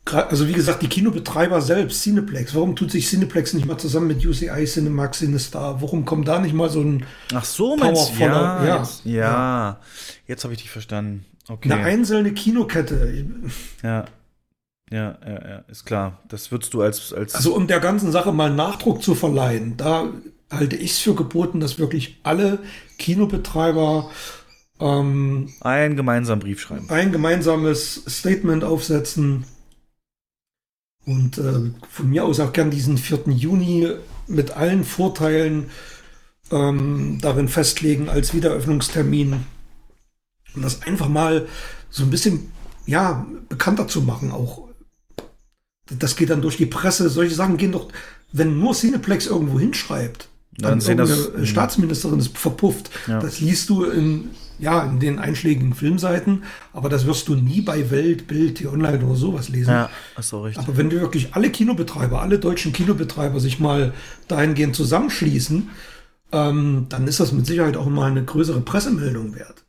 also wie gesagt, die Kinobetreiber selbst, Cineplex, warum tut sich Cineplex nicht mal zusammen mit UCI, Cinemax, Cinestar? Warum kommt da nicht mal so ein, Ach so, meinst du? Ja, ja. jetzt, ja. Jetzt habe ich dich verstanden. Okay. eine einzelne Kinokette? Ja. Ja, ja, ja, ist klar. Das würdest du als, als Also um der ganzen Sache mal Nachdruck zu verleihen, da halte ich es für geboten, dass wirklich alle Kinobetreiber ähm, einen gemeinsamen Brief schreiben. ein gemeinsames Statement aufsetzen und äh, von mir aus auch gern diesen 4. Juni mit allen Vorteilen ähm, darin festlegen als Wiederöffnungstermin und das einfach mal so ein bisschen ja bekannter zu machen auch das geht dann durch die Presse solche Sachen gehen doch wenn nur Cineplex irgendwo hinschreibt Dann dann sehen das- irgendeine Staatsministerin ist verpufft Ja. das liest du in ja, in den einschlägigen Filmseiten, aber das wirst du nie bei Welt, Bild, T-Online oder sowas lesen. Ja, ist so richtig. Aber wenn wir wirklich alle Kinobetreiber, alle deutschen Kinobetreiber sich mal dahingehend zusammenschließen, ähm, dann ist das mit Sicherheit auch mal eine größere Pressemeldung wert.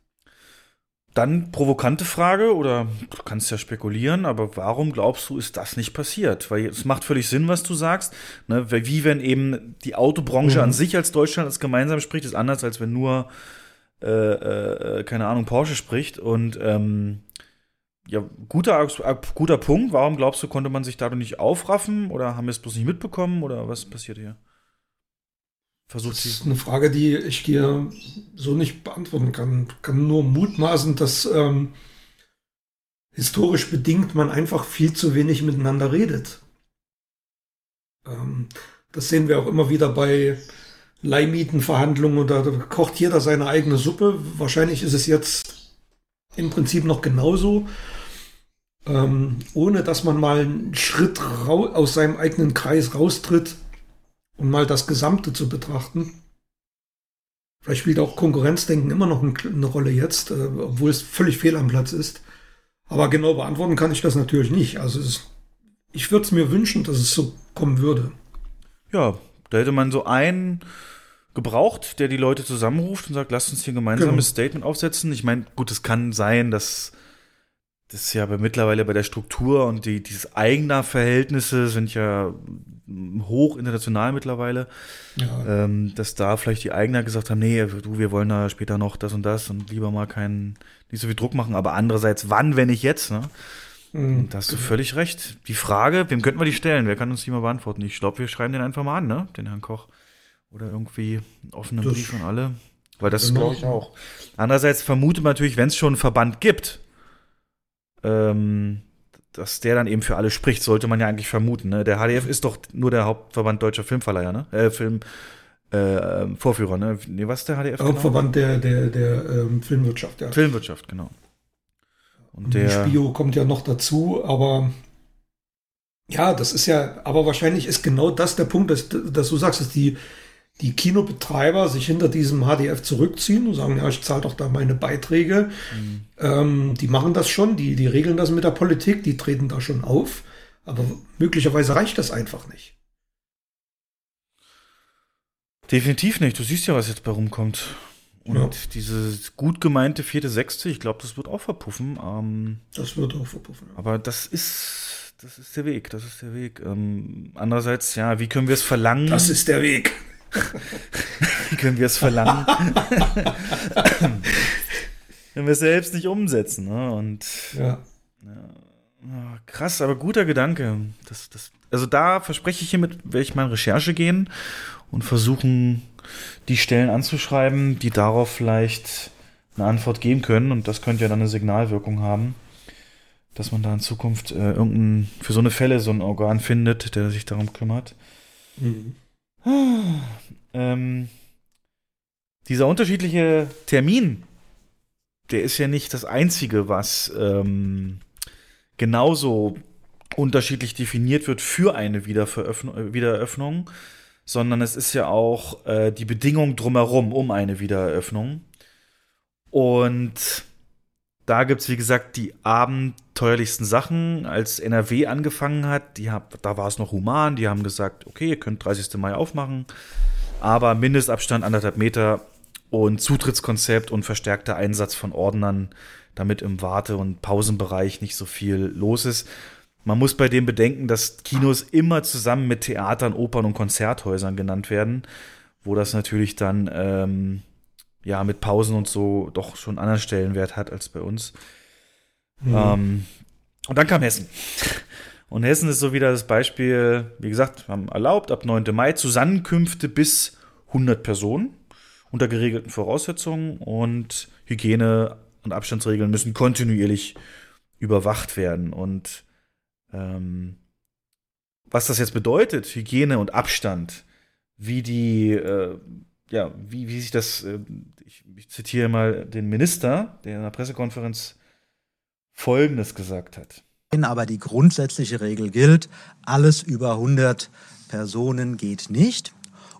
Dann provokante Frage, oder du kannst ja spekulieren, aber warum glaubst du, ist das nicht passiert? Weil es macht völlig Sinn, was du sagst. Ne? Wie wenn eben die Autobranche mhm. an sich als Deutschland als gemeinsam spricht, ist anders, als wenn nur, äh, äh, keine Ahnung, Porsche spricht. Und ähm, ja, guter, guter Punkt. Warum glaubst du, konnte man sich dadurch nicht aufraffen? Oder haben wir es bloß nicht mitbekommen? Oder was passiert hier? Versucht das ist eine Frage, die ich dir so nicht beantworten kann. Ich kann nur mutmaßen, dass ähm, historisch bedingt man einfach viel zu wenig miteinander redet. Ähm, das sehen wir auch immer wieder bei Leihmietenverhandlungen oder da kocht jeder seine eigene Suppe. Wahrscheinlich ist es jetzt im Prinzip noch genauso. Ähm, ohne dass man mal einen Schritt aus seinem eigenen Kreis raustritt um mal das Gesamte zu betrachten. Vielleicht spielt auch Konkurrenzdenken immer noch eine Rolle jetzt, äh, obwohl es völlig fehl am Platz ist. Aber genau beantworten kann ich das natürlich nicht. Also es, ich würde es mir wünschen, dass es so kommen würde. Ja, da hätte man so einen gebraucht, der die Leute zusammenruft und sagt, lasst uns hier ein gemeinsames genau. Statement aufsetzen. Ich meine, gut, es kann sein, dass das ist ja aber mittlerweile bei der Struktur und die, dieses eigener Verhältnisse sind ja hoch international mittlerweile, ja. ähm, dass da vielleicht die Eigner gesagt haben, nee, du, wir wollen da später noch das und das und lieber mal keinen, nicht so viel Druck machen, aber andererseits, wann, wenn nicht jetzt, ne? Mhm. Da hast du völlig recht. Die Frage, wem könnten wir die stellen? Wer kann uns die mal beantworten? Ich glaube, wir schreiben den einfach mal an, ne? Den Herrn Koch. Oder irgendwie einen offenen das Brief an alle. Weil das glaube ich auch. Andererseits vermutet man natürlich, wenn es schon einen Verband gibt, ähm, dass der dann eben für alle spricht, sollte man ja eigentlich vermuten. Ne? Der HDF ist doch nur der Hauptverband deutscher Filmverleiher, ne? Äh, Film. Äh, Vorführer, ne? Nee, was ist der HDF? Genau? Hauptverband genau? der, der, der ähm, Filmwirtschaft, ja. Filmwirtschaft, genau. Und, der Spio kommt ja noch dazu, aber ja, das ist ja, aber wahrscheinlich ist genau das der Punkt, dass, dass du sagst, dass die, die Kinobetreiber sich hinter diesem HDF zurückziehen und sagen, ja, ich zahle doch da meine Beiträge. Mhm. Ähm, die machen das schon, die, die regeln das mit der Politik, die treten da schon auf. Aber möglicherweise reicht das einfach nicht. Definitiv nicht. Du siehst ja, was jetzt bei rumkommt. Und ja. diese gut gemeinte vierte, sechste, ich glaube, das wird auch verpuffen. Ähm, das wird auch verpuffen. Ja. Aber das ist, das ist der Weg. Das ist der Weg. Ähm, andererseits, ja, wie können wir es verlangen? Das ist der Weg. Wie können wir es verlangen? Wenn wir es selbst nicht umsetzen. Ne? Und ja. ja. krass, aber guter Gedanke. Das, das, also da verspreche ich hiermit, werde ich mal in Recherche gehen und versuchen, die Stellen anzuschreiben, die darauf vielleicht eine Antwort geben können. Und das könnte ja dann eine Signalwirkung haben, dass man da in Zukunft äh, irgendein, für so eine Fälle so ein Organ findet, der sich darum kümmert. Mhm. Ähm, dieser unterschiedliche Termin, der ist ja nicht das einzige, was ähm, genauso unterschiedlich definiert wird für eine Wiedereröffnung, sondern es ist ja auch äh, die Bedingung drumherum um eine Wiedereröffnung. Und da gibt es, wie gesagt, die abenteuerlichsten Sachen. Als NRW angefangen hat, die hab, da war es noch human. Die haben gesagt, okay, ihr könnt 30. Mai aufmachen, aber Mindestabstand anderthalb Meter und Zutrittskonzept und verstärkter Einsatz von Ordnern, damit im Warte- und Pausenbereich nicht so viel los ist. Man muss bei dem bedenken, dass Kinos immer zusammen mit Theatern, Opern und Konzerthäusern genannt werden, wo das natürlich dann ähm, ja mit Pausen und so doch schon einen anderen Stellenwert hat als bei uns. Mhm. Ähm, und dann kam Hessen. Und Hessen ist so wieder das Beispiel, wie gesagt, wir haben erlaubt, ab 9. Mai Zusammenkünfte bis 100 Personen unter geregelten Voraussetzungen und Hygiene- und Abstandsregeln müssen kontinuierlich überwacht werden. Und ähm, was das jetzt bedeutet, Hygiene und Abstand, wie die äh, ja, wie, wie sich das, äh, ich, ich zitiere mal den Minister, der in der Pressekonferenz Folgendes gesagt hat. Aber die grundsätzliche Regel gilt, alles über 100 Personen geht nicht.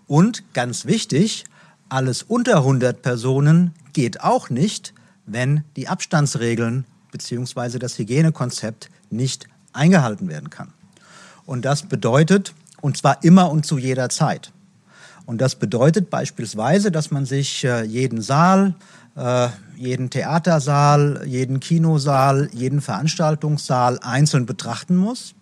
Und ganz wichtig, alles unter 100 Personen geht auch nicht, wenn die Abstandsregeln bzw. das Hygienekonzept nicht eingehalten werden kann. Und das bedeutet, und zwar immer und zu jeder Zeit. Und das bedeutet beispielsweise, dass man sich äh, jeden Saal, äh, jeden Theatersaal, jeden Kinosaal, jeden Veranstaltungssaal einzeln betrachten muss.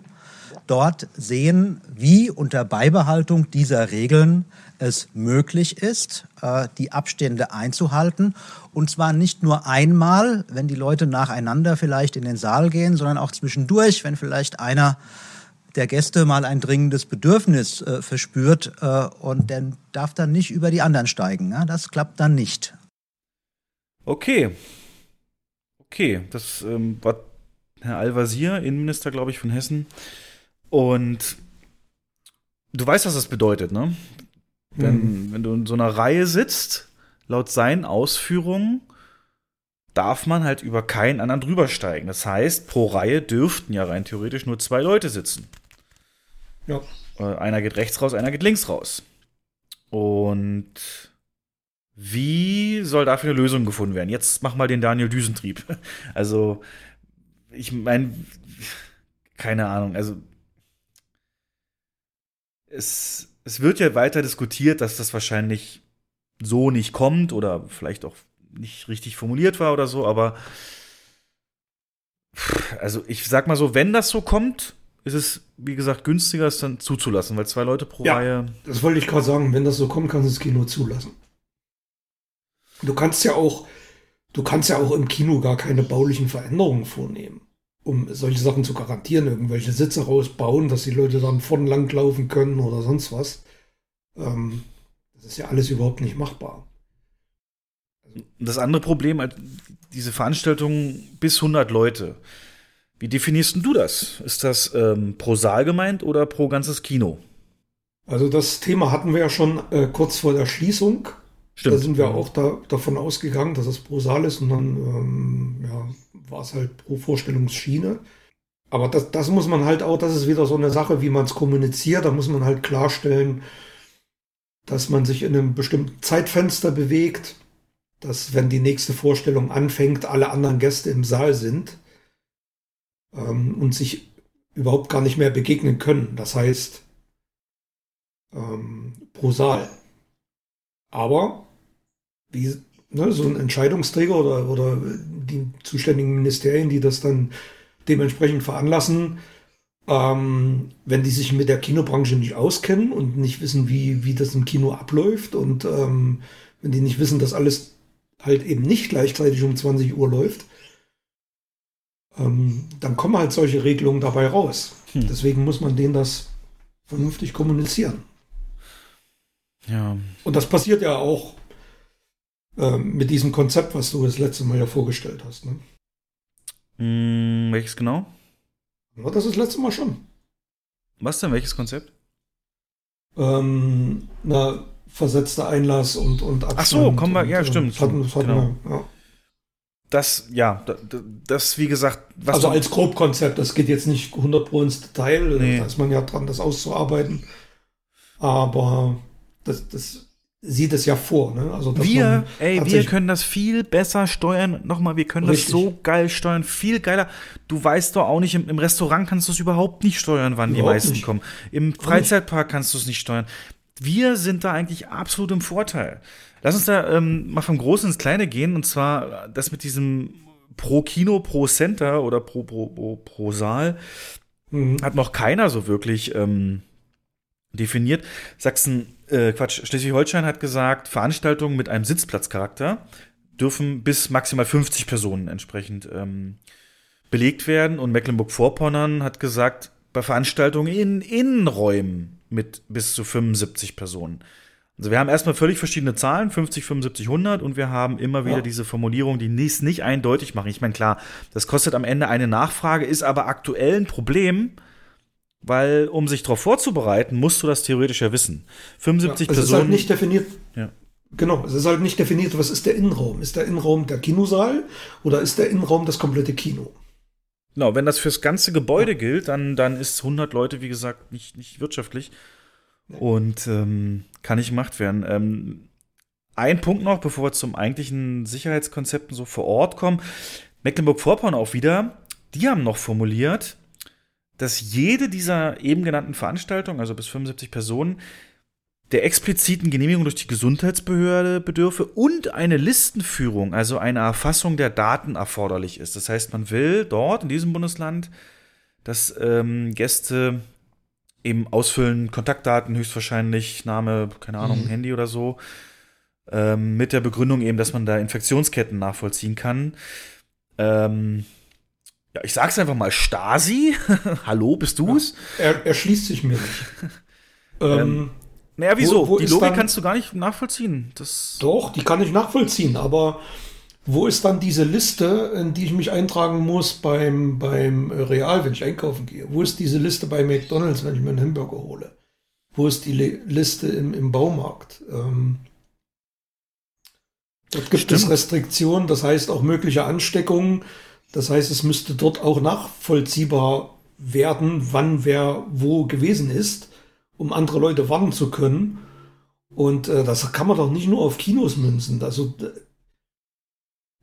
Dort sehen, wie unter Beibehaltung dieser Regeln es möglich ist, äh, die Abstände einzuhalten. Und zwar nicht nur einmal, wenn die Leute nacheinander vielleicht in den Saal gehen, sondern auch zwischendurch, wenn vielleicht einer der Gäste mal ein dringendes Bedürfnis äh, verspürt äh, und dann darf dann nicht über die anderen steigen. Ja? Das klappt dann nicht. Okay. Okay, das ähm, war Herr Al-Wazir, Innenminister, glaube ich, von Hessen. Und du weißt, was das bedeutet, ne? Wenn, mhm. wenn du in so einer Reihe sitzt, laut seinen Ausführungen, darf man halt über keinen anderen drüber steigen. Das heißt, pro Reihe dürften ja rein theoretisch nur zwei Leute sitzen. Ja. Äh, einer geht rechts raus, einer geht links raus. Und wie soll dafür eine Lösung gefunden werden? Jetzt mach mal den Daniel Düsentrieb. Also, ich meine, keine Ahnung. Also, es, es wird ja weiter diskutiert, dass das wahrscheinlich so nicht kommt oder vielleicht auch nicht richtig formuliert war oder so, aber also ich sag mal so, wenn das so kommt, ist es, wie gesagt, günstiger, es dann zuzulassen, weil zwei Leute pro ja, Reihe. Das wollte ich gerade sagen, wenn das so kommt, kannst du das Kino zulassen. Du kannst ja auch, du kannst ja auch im Kino gar keine baulichen Veränderungen vornehmen, um solche Sachen zu garantieren, irgendwelche Sitze rausbauen, dass die Leute dann vorn lang laufen können oder sonst was. Ähm, das ist ja alles überhaupt nicht machbar. Das andere Problem, diese Veranstaltung bis 100 Leute. Wie definierst du das? Ist das ähm, pro Saal gemeint oder pro ganzes Kino? Also das Thema hatten wir ja schon äh, kurz vor der Schließung. Stimmt. Da sind wir auch da, davon ausgegangen, dass es pro Saal ist und dann ähm, ja, war es halt pro Vorstellungsschiene. Aber das, das muss man halt auch, das ist wieder so eine Sache, wie man es kommuniziert. Da muss man halt klarstellen, dass man sich in einem bestimmten Zeitfenster bewegt, dass wenn die nächste Vorstellung anfängt, alle anderen Gäste im Saal sind ähm, und sich überhaupt gar nicht mehr begegnen können. Das heißt, ähm, pro Saal. Aber wie ne, so ein Entscheidungsträger oder, oder die zuständigen Ministerien, die das dann dementsprechend veranlassen, ähm, wenn die sich mit der Kinobranche nicht auskennen und nicht wissen, wie, wie das im Kino abläuft und ähm, wenn die nicht wissen, dass alles halt eben nicht gleichzeitig um 20 Uhr läuft, ähm, dann kommen halt solche Regelungen dabei raus. Hm. Deswegen muss man denen das vernünftig kommunizieren. Ja. Und das passiert ja auch ähm, mit diesem Konzept, was du das letzte Mal ja vorgestellt hast. Ne? Hm, welches genau? Ja, das ist das letzte Mal schon. Was denn? Welches Konzept? Ähm, na, versetzter Einlass und, und Abstand. Ach so, kommen wir, ja, und, stimmt. Das hatten, das hatten genau. wir, ja das, ja, das, wie gesagt. also als Grobkonzept, das geht jetzt nicht 100 Pro ins Detail, nee. da ist man ja dran, das auszuarbeiten. Aber das, das sieht es ja vor. Ne? Also, wir, ey, wir können das viel besser steuern. Nochmal, wir können richtig. das so geil steuern, viel geiler. Du weißt doch auch nicht, im, im Restaurant kannst du es überhaupt nicht steuern, wann überhaupt die meisten nicht. kommen. Im Freizeitpark kannst du es nicht steuern. Wir sind da eigentlich absolut im Vorteil. Lass uns da ähm, mal vom Großen ins Kleine gehen und zwar das mit diesem pro Kino, pro Center oder pro, pro, pro, pro Saal mhm. hat noch keiner so wirklich ähm, definiert. Sachsen, äh, Quatsch, Schleswig-Holstein hat gesagt, Veranstaltungen mit einem Sitzplatzcharakter dürfen bis maximal 50 Personen entsprechend ähm, belegt werden und Mecklenburg-Vorpommern hat gesagt, bei Veranstaltungen in Innenräumen mit bis zu 75 Personen. Also wir haben erstmal völlig verschiedene Zahlen, 50, 75, 100 und wir haben immer wieder ja. diese Formulierung, die es nicht eindeutig machen. Ich meine, klar, das kostet am Ende eine Nachfrage, ist aber aktuell ein Problem, weil um sich darauf vorzubereiten, musst du das theoretisch ja wissen. 75 ja, es Personen. Es ist halt nicht definiert. Ja. Genau, es ist halt nicht definiert, was ist der Innenraum? Ist der Innenraum der Kinosaal oder ist der Innenraum das komplette Kino? Genau, wenn das fürs ganze Gebäude ja. gilt, dann, dann ist 100 Leute, wie gesagt, nicht, nicht wirtschaftlich. Und ähm, kann nicht gemacht werden. Ähm, ein Punkt noch, bevor wir zum eigentlichen Sicherheitskonzepten so vor Ort kommen. Mecklenburg-Vorpommern auch wieder, die haben noch formuliert, dass jede dieser eben genannten Veranstaltungen, also bis 75 Personen, der expliziten Genehmigung durch die Gesundheitsbehörde bedürfe und eine Listenführung, also eine Erfassung der Daten erforderlich ist. Das heißt, man will dort in diesem Bundesland, dass ähm, Gäste eben ausfüllen, Kontaktdaten höchstwahrscheinlich, Name, keine Ahnung, mhm. Handy oder so, ähm, mit der Begründung eben, dass man da Infektionsketten nachvollziehen kann. Ähm, ja, ich sag's einfach mal, Stasi. Hallo, bist du's? Ja, er, er schließt sich mir nicht. ähm, ähm naja, wieso? Wo, wo die Logik kannst du gar nicht nachvollziehen. Das doch, die kann ich nachvollziehen, aber wo ist dann diese Liste, in die ich mich eintragen muss beim, beim Real, wenn ich einkaufen gehe? Wo ist diese Liste bei McDonalds, wenn ich mir einen Hamburger hole? Wo ist die Liste im, im Baumarkt? Ähm, dort gibt Stimmt. es Restriktionen, das heißt auch mögliche Ansteckungen. Das heißt, es müsste dort auch nachvollziehbar werden, wann wer wo gewesen ist, um andere Leute warnen zu können. Und äh, das kann man doch nicht nur auf Kinos münzen. Also,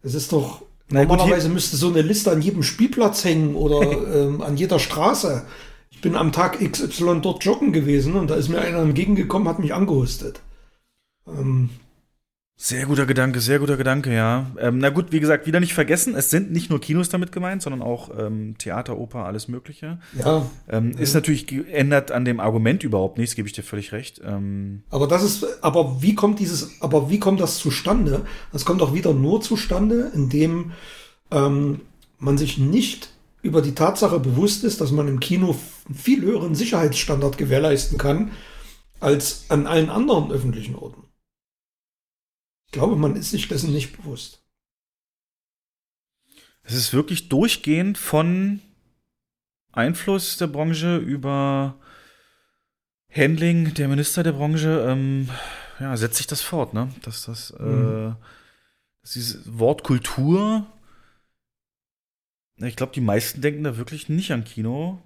es ist doch. Na normalerweise gut, müsste so eine Liste an jedem Spielplatz hängen oder ähm, an jeder Straße. Ich bin am Tag XY dort joggen gewesen und da ist mir einer entgegengekommen, hat mich angehustet. Ähm, sehr guter Gedanke, sehr guter Gedanke, ja. Ähm, na gut, wie gesagt, wieder nicht vergessen, es sind nicht nur Kinos damit gemeint, sondern auch ähm, Theater, Oper, alles Mögliche. Ja. Ähm, ist natürlich geändert an dem Argument überhaupt nichts, gebe ich dir völlig recht. Ähm, aber das ist, aber wie kommt dieses, aber wie kommt das zustande? Das kommt auch wieder nur zustande, indem ähm, man sich nicht über die Tatsache bewusst ist, dass man im Kino einen viel höheren Sicherheitsstandard gewährleisten kann als an allen anderen öffentlichen Orten. Ich glaube, man ist sich dessen nicht bewusst. Es ist wirklich durchgehend von Einfluss der Branche über Handling der Minister der Branche, ähm, ja, setzt sich das fort, ne? Dass das, äh, mhm. äh, dass dieses Wort Kultur, ich glaube, die meisten denken da wirklich nicht an Kino.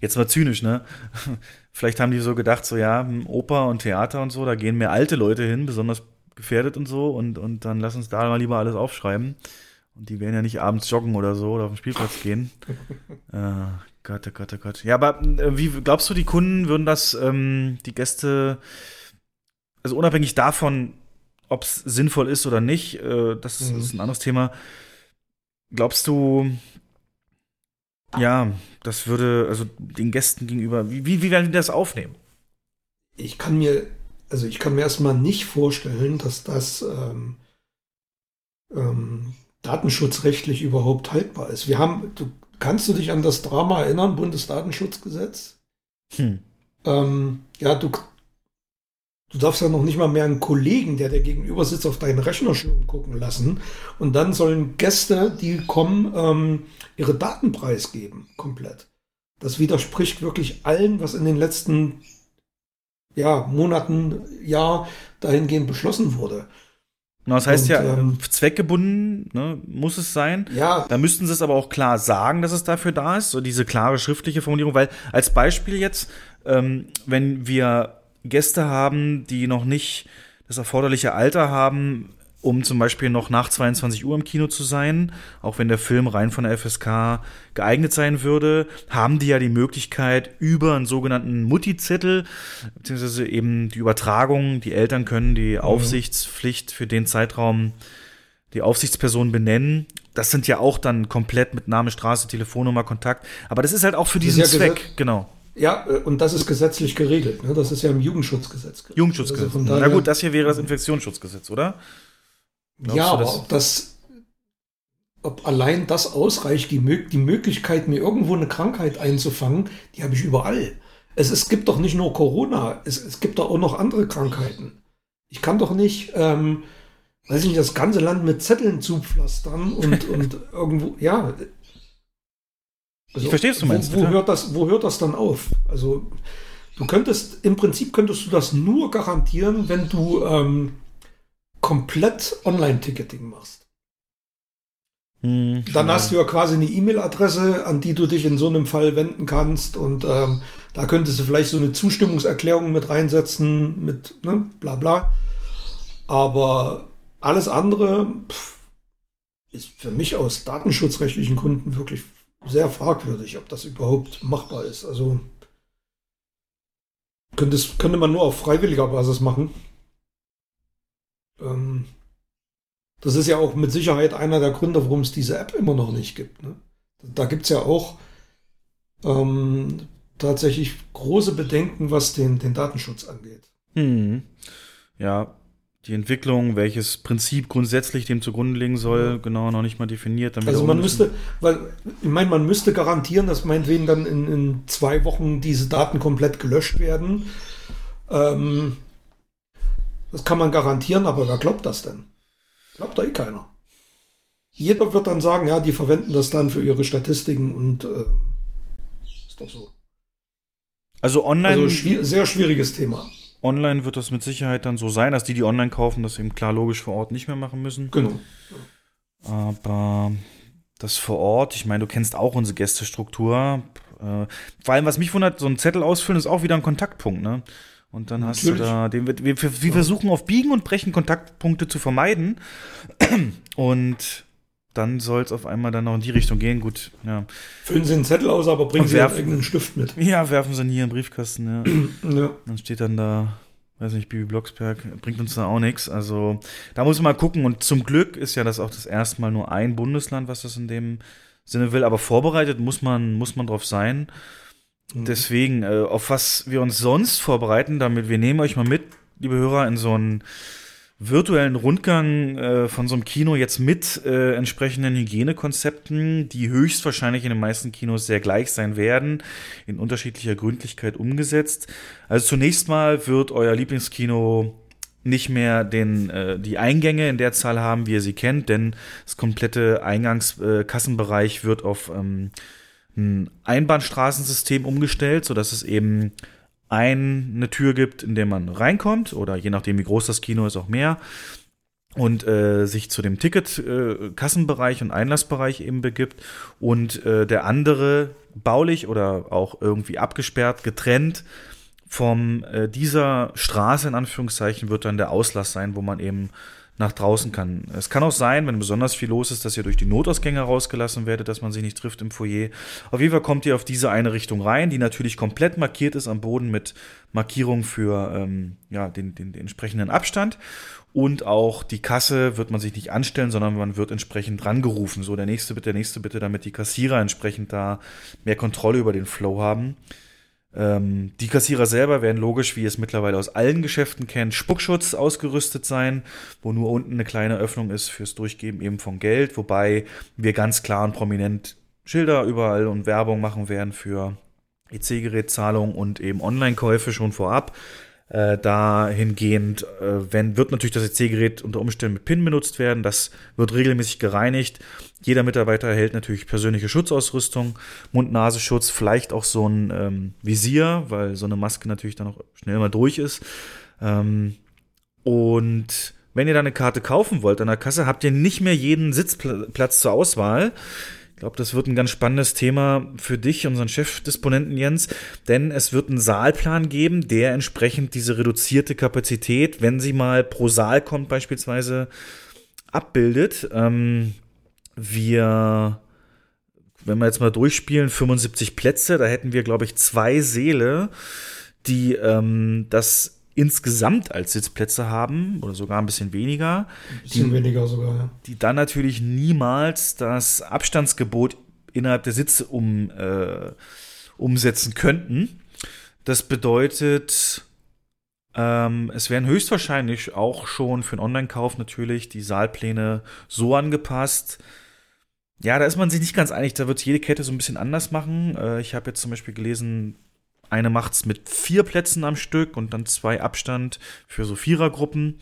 Jetzt mal zynisch, ne? Vielleicht haben die so gedacht, so ja, Oper und Theater und so, da gehen mehr alte Leute hin, besonders gefährdet und so, und, und dann lass uns da mal lieber alles aufschreiben. Und die werden ja nicht abends joggen oder so oder auf den Spielplatz gehen. äh, Gott, oh Gott, oh Gott. Ja, aber äh, wie glaubst du, die Kunden würden das, ähm, die Gäste, also unabhängig davon, ob es sinnvoll ist oder nicht, äh, das mhm. ist ein anderes Thema. Glaubst du, ja, das würde, also den Gästen gegenüber, wie, wie, wie werden die das aufnehmen? Ich kann mir, also ich kann mir erstmal nicht vorstellen, dass das ähm, ähm, datenschutzrechtlich überhaupt haltbar ist. Wir haben, du, kannst du dich an das Drama erinnern, Bundesdatenschutzgesetz? Hm. Ähm, ja, du, Du darfst ja noch nicht mal mehr einen Kollegen, der dir gegenüber sitzt, auf deinen Rechnerschirm gucken lassen. Und dann sollen Gäste, die kommen, ähm, ihre Daten preisgeben, komplett. Das widerspricht wirklich allem, was in den letzten ja, Monaten, Jahr dahingehend beschlossen wurde. Das heißt und, ja, ähm, zweckgebunden ne, muss es sein. Ja. Da müssten sie es aber auch klar sagen, dass es dafür da ist, so diese klare schriftliche Formulierung, weil als Beispiel jetzt, ähm, wenn wir Gäste haben, die noch nicht das erforderliche Alter haben, um zum Beispiel noch nach 22 Uhr im Kino zu sein, auch wenn der Film rein von der FSK geeignet sein würde, haben die ja die Möglichkeit über einen sogenannten Mutti-Zettel, beziehungsweise eben die Übertragung, die Eltern können die mhm. Aufsichtspflicht für den Zeitraum die Aufsichtsperson benennen. Das sind ja auch dann komplett mit Name, Straße, Telefonnummer, Kontakt. Aber das ist halt auch für diesen ja Zweck, genau. Ja, äh, und das ist gesetzlich geregelt. Ne? Das ist ja im Jugendschutzgesetz. Jugendschutzgesetz. Also Na gut, das hier wäre das Infektionsschutzgesetz, oder? Glaubst ja, aber ob das, ob allein das ausreicht, die, die Möglichkeit, mir irgendwo eine Krankheit einzufangen, die habe ich überall. Es, es gibt doch nicht nur Corona, es, es gibt doch auch noch andere Krankheiten. Ich kann doch nicht, ähm, weiß ich nicht, das ganze Land mit Zetteln zupflastern und, und irgendwo, ja, also, ich verstehe, was du meinst. Wo, wo hört das, wo hört das dann auf? Also, du könntest, im Prinzip könntest du das nur garantieren, wenn du ähm, komplett Online-Ticketing machst. Hm, Dann hast du ja quasi eine E-Mail-Adresse, an die du dich in so einem Fall wenden kannst und ähm, da könntest du vielleicht so eine Zustimmungserklärung mit reinsetzen, mit ne, bla bla. Aber alles andere pff, ist für mich aus datenschutzrechtlichen Gründen wirklich sehr fragwürdig, ob das überhaupt machbar ist. Also könnte, könnte man nur auf freiwilliger Basis machen. Ähm, das ist ja auch mit Sicherheit einer der Gründe, warum es diese App immer noch nicht gibt. Ne? Da gibt es ja auch ähm, tatsächlich große Bedenken, was den, den Datenschutz angeht. Hm. Ja, die Entwicklung, welches Prinzip grundsätzlich dem zugrunde liegen soll, genau noch nicht mal definiert. also man müsste, weil ich meine, man müsste garantieren, dass meinetwegen dann in, in zwei Wochen diese Daten komplett gelöscht werden. Ähm, das kann man garantieren, aber wer glaubt das denn? Glaubt da eh keiner. Jeder wird dann sagen, ja, die verwenden das dann für ihre Statistiken und äh, ist doch so. Also online. Also schwier sehr schwieriges Thema. Online wird das mit Sicherheit dann so sein, dass die, die online kaufen, das eben klar logisch vor Ort nicht mehr machen müssen. Genau. Aber das vor Ort, ich meine, du kennst auch unsere Gästestruktur. Äh, vor allem, was mich wundert, so ein Zettel ausfüllen ist auch wieder ein Kontaktpunkt, ne? Und dann Natürlich. hast du da, den, wir, wir, wir versuchen auf Biegen und Brechen Kontaktpunkte zu vermeiden. Und dann soll es auf einmal dann noch in die Richtung gehen. Gut, ja. Füllen Sie einen Zettel aus, aber bringen Sie werfen, irgendeinen Stift mit. Ja, werfen Sie ihn hier in den Briefkasten, ja. ja. Dann steht dann da, weiß nicht, Bibi Blocksberg, bringt uns da auch nichts. Also da muss man mal gucken. Und zum Glück ist ja das auch das erste Mal nur ein Bundesland, was das in dem Sinne will. Aber vorbereitet muss man, muss man drauf sein. Mhm. Deswegen, äh, auf was wir uns sonst vorbereiten, damit wir nehmen euch mal mit, liebe Hörer, in so einen virtuellen Rundgang äh, von so einem Kino jetzt mit äh, entsprechenden Hygienekonzepten, die höchstwahrscheinlich in den meisten Kinos sehr gleich sein werden, in unterschiedlicher Gründlichkeit umgesetzt. Also zunächst mal wird euer Lieblingskino nicht mehr den, äh, die Eingänge in der Zahl haben, wie ihr sie kennt, denn das komplette Eingangskassenbereich äh, wird auf ähm, ein Einbahnstraßensystem umgestellt, sodass es eben eine Tür gibt, in der man reinkommt, oder je nachdem, wie groß das Kino ist, auch mehr, und äh, sich zu dem Ticket-Kassenbereich äh, und Einlassbereich eben begibt, und äh, der andere baulich oder auch irgendwie abgesperrt, getrennt vom äh, dieser Straße in Anführungszeichen wird dann der Auslass sein, wo man eben nach draußen kann. Es kann auch sein, wenn besonders viel los ist, dass ihr durch die Notausgänge rausgelassen werdet, dass man sich nicht trifft im Foyer. Auf jeden Fall kommt ihr auf diese eine Richtung rein, die natürlich komplett markiert ist am Boden mit Markierung für ähm, ja, den, den, den entsprechenden Abstand. Und auch die Kasse wird man sich nicht anstellen, sondern man wird entsprechend rangerufen. So, der nächste bitte, der nächste bitte, damit die Kassierer entsprechend da mehr Kontrolle über den Flow haben. Ähm, die Kassierer selber werden logisch, wie ihr es mittlerweile aus allen Geschäften kennt, Spuckschutz ausgerüstet sein, wo nur unten eine kleine Öffnung ist fürs Durchgeben eben von Geld, wobei wir ganz klar und prominent Schilder überall und Werbung machen werden für EC-Gerätzahlung und eben Online-Käufe schon vorab. Äh, dahingehend, äh, wenn, wird natürlich das EC-Gerät unter Umständen mit PIN benutzt werden. Das wird regelmäßig gereinigt. Jeder Mitarbeiter erhält natürlich persönliche Schutzausrüstung, Mund-Nasenschutz, vielleicht auch so ein ähm, Visier, weil so eine Maske natürlich dann auch schnell mal durch ist. Ähm, und wenn ihr da eine Karte kaufen wollt an der Kasse, habt ihr nicht mehr jeden Sitzplatz zur Auswahl. Ich glaube, das wird ein ganz spannendes Thema für dich, unseren Chefdisponenten Jens, denn es wird einen Saalplan geben, der entsprechend diese reduzierte Kapazität, wenn sie mal pro Saal kommt beispielsweise, abbildet. Ähm, wir, wenn wir jetzt mal durchspielen, 75 Plätze, da hätten wir, glaube ich, zwei Säle, die ähm, das insgesamt als Sitzplätze haben oder sogar ein bisschen weniger. Ein bisschen die, weniger sogar, ja. Die dann natürlich niemals das Abstandsgebot innerhalb der Sitze um, äh, umsetzen könnten. Das bedeutet, ähm, es werden höchstwahrscheinlich auch schon für den Online-Kauf natürlich die Saalpläne so angepasst. Ja, da ist man sich nicht ganz einig. Da wird jede Kette so ein bisschen anders machen. Äh, ich habe jetzt zum Beispiel gelesen, eine macht's mit vier Plätzen am Stück und dann zwei Abstand für so Vierergruppen,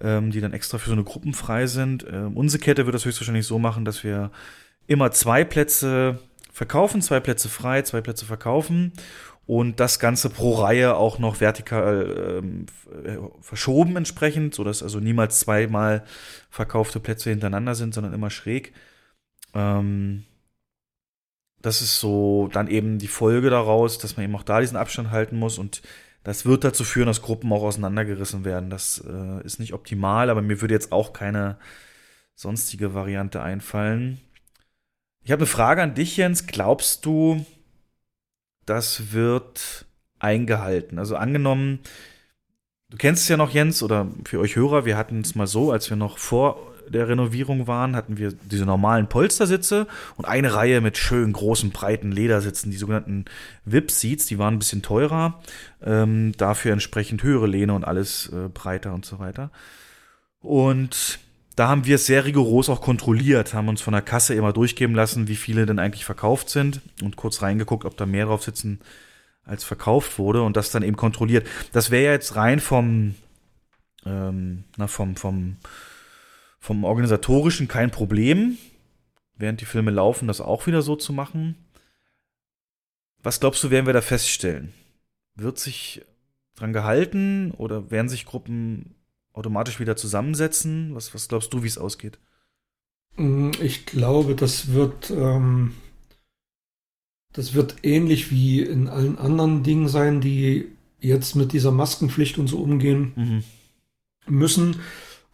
ähm, die dann extra für so eine Gruppen frei sind. Ähm, unsere Kette wird das höchstwahrscheinlich so machen, dass wir immer zwei Plätze verkaufen, zwei Plätze frei, zwei Plätze verkaufen und das Ganze pro Reihe auch noch vertikal ähm, verschoben entsprechend, sodass also niemals zweimal verkaufte Plätze hintereinander sind, sondern immer schräg. Ähm, das ist so dann eben die Folge daraus, dass man eben auch da diesen Abstand halten muss und das wird dazu führen, dass Gruppen auch auseinandergerissen werden. Das äh, ist nicht optimal, aber mir würde jetzt auch keine sonstige Variante einfallen. Ich habe eine Frage an dich, Jens. Glaubst du, das wird eingehalten? Also angenommen, du kennst es ja noch, Jens, oder für euch Hörer, wir hatten es mal so, als wir noch vor der Renovierung waren, hatten wir diese normalen Polstersitze und eine Reihe mit schön großen, breiten Ledersitzen, die sogenannten VIP-Seats, die waren ein bisschen teurer, ähm, dafür entsprechend höhere Lehne und alles äh, breiter und so weiter. Und da haben wir es sehr rigoros auch kontrolliert, haben uns von der Kasse immer durchgeben lassen, wie viele denn eigentlich verkauft sind und kurz reingeguckt, ob da mehr drauf sitzen, als verkauft wurde und das dann eben kontrolliert. Das wäre ja jetzt rein vom, ähm, na, vom, vom, vom organisatorischen kein Problem, während die Filme laufen, das auch wieder so zu machen. Was glaubst du, werden wir da feststellen? Wird sich dran gehalten oder werden sich Gruppen automatisch wieder zusammensetzen? Was, was glaubst du, wie es ausgeht? Mm, ich glaube, das wird, ähm, das wird ähnlich wie in allen anderen Dingen sein, die jetzt mit dieser Maskenpflicht und so umgehen mhm. müssen.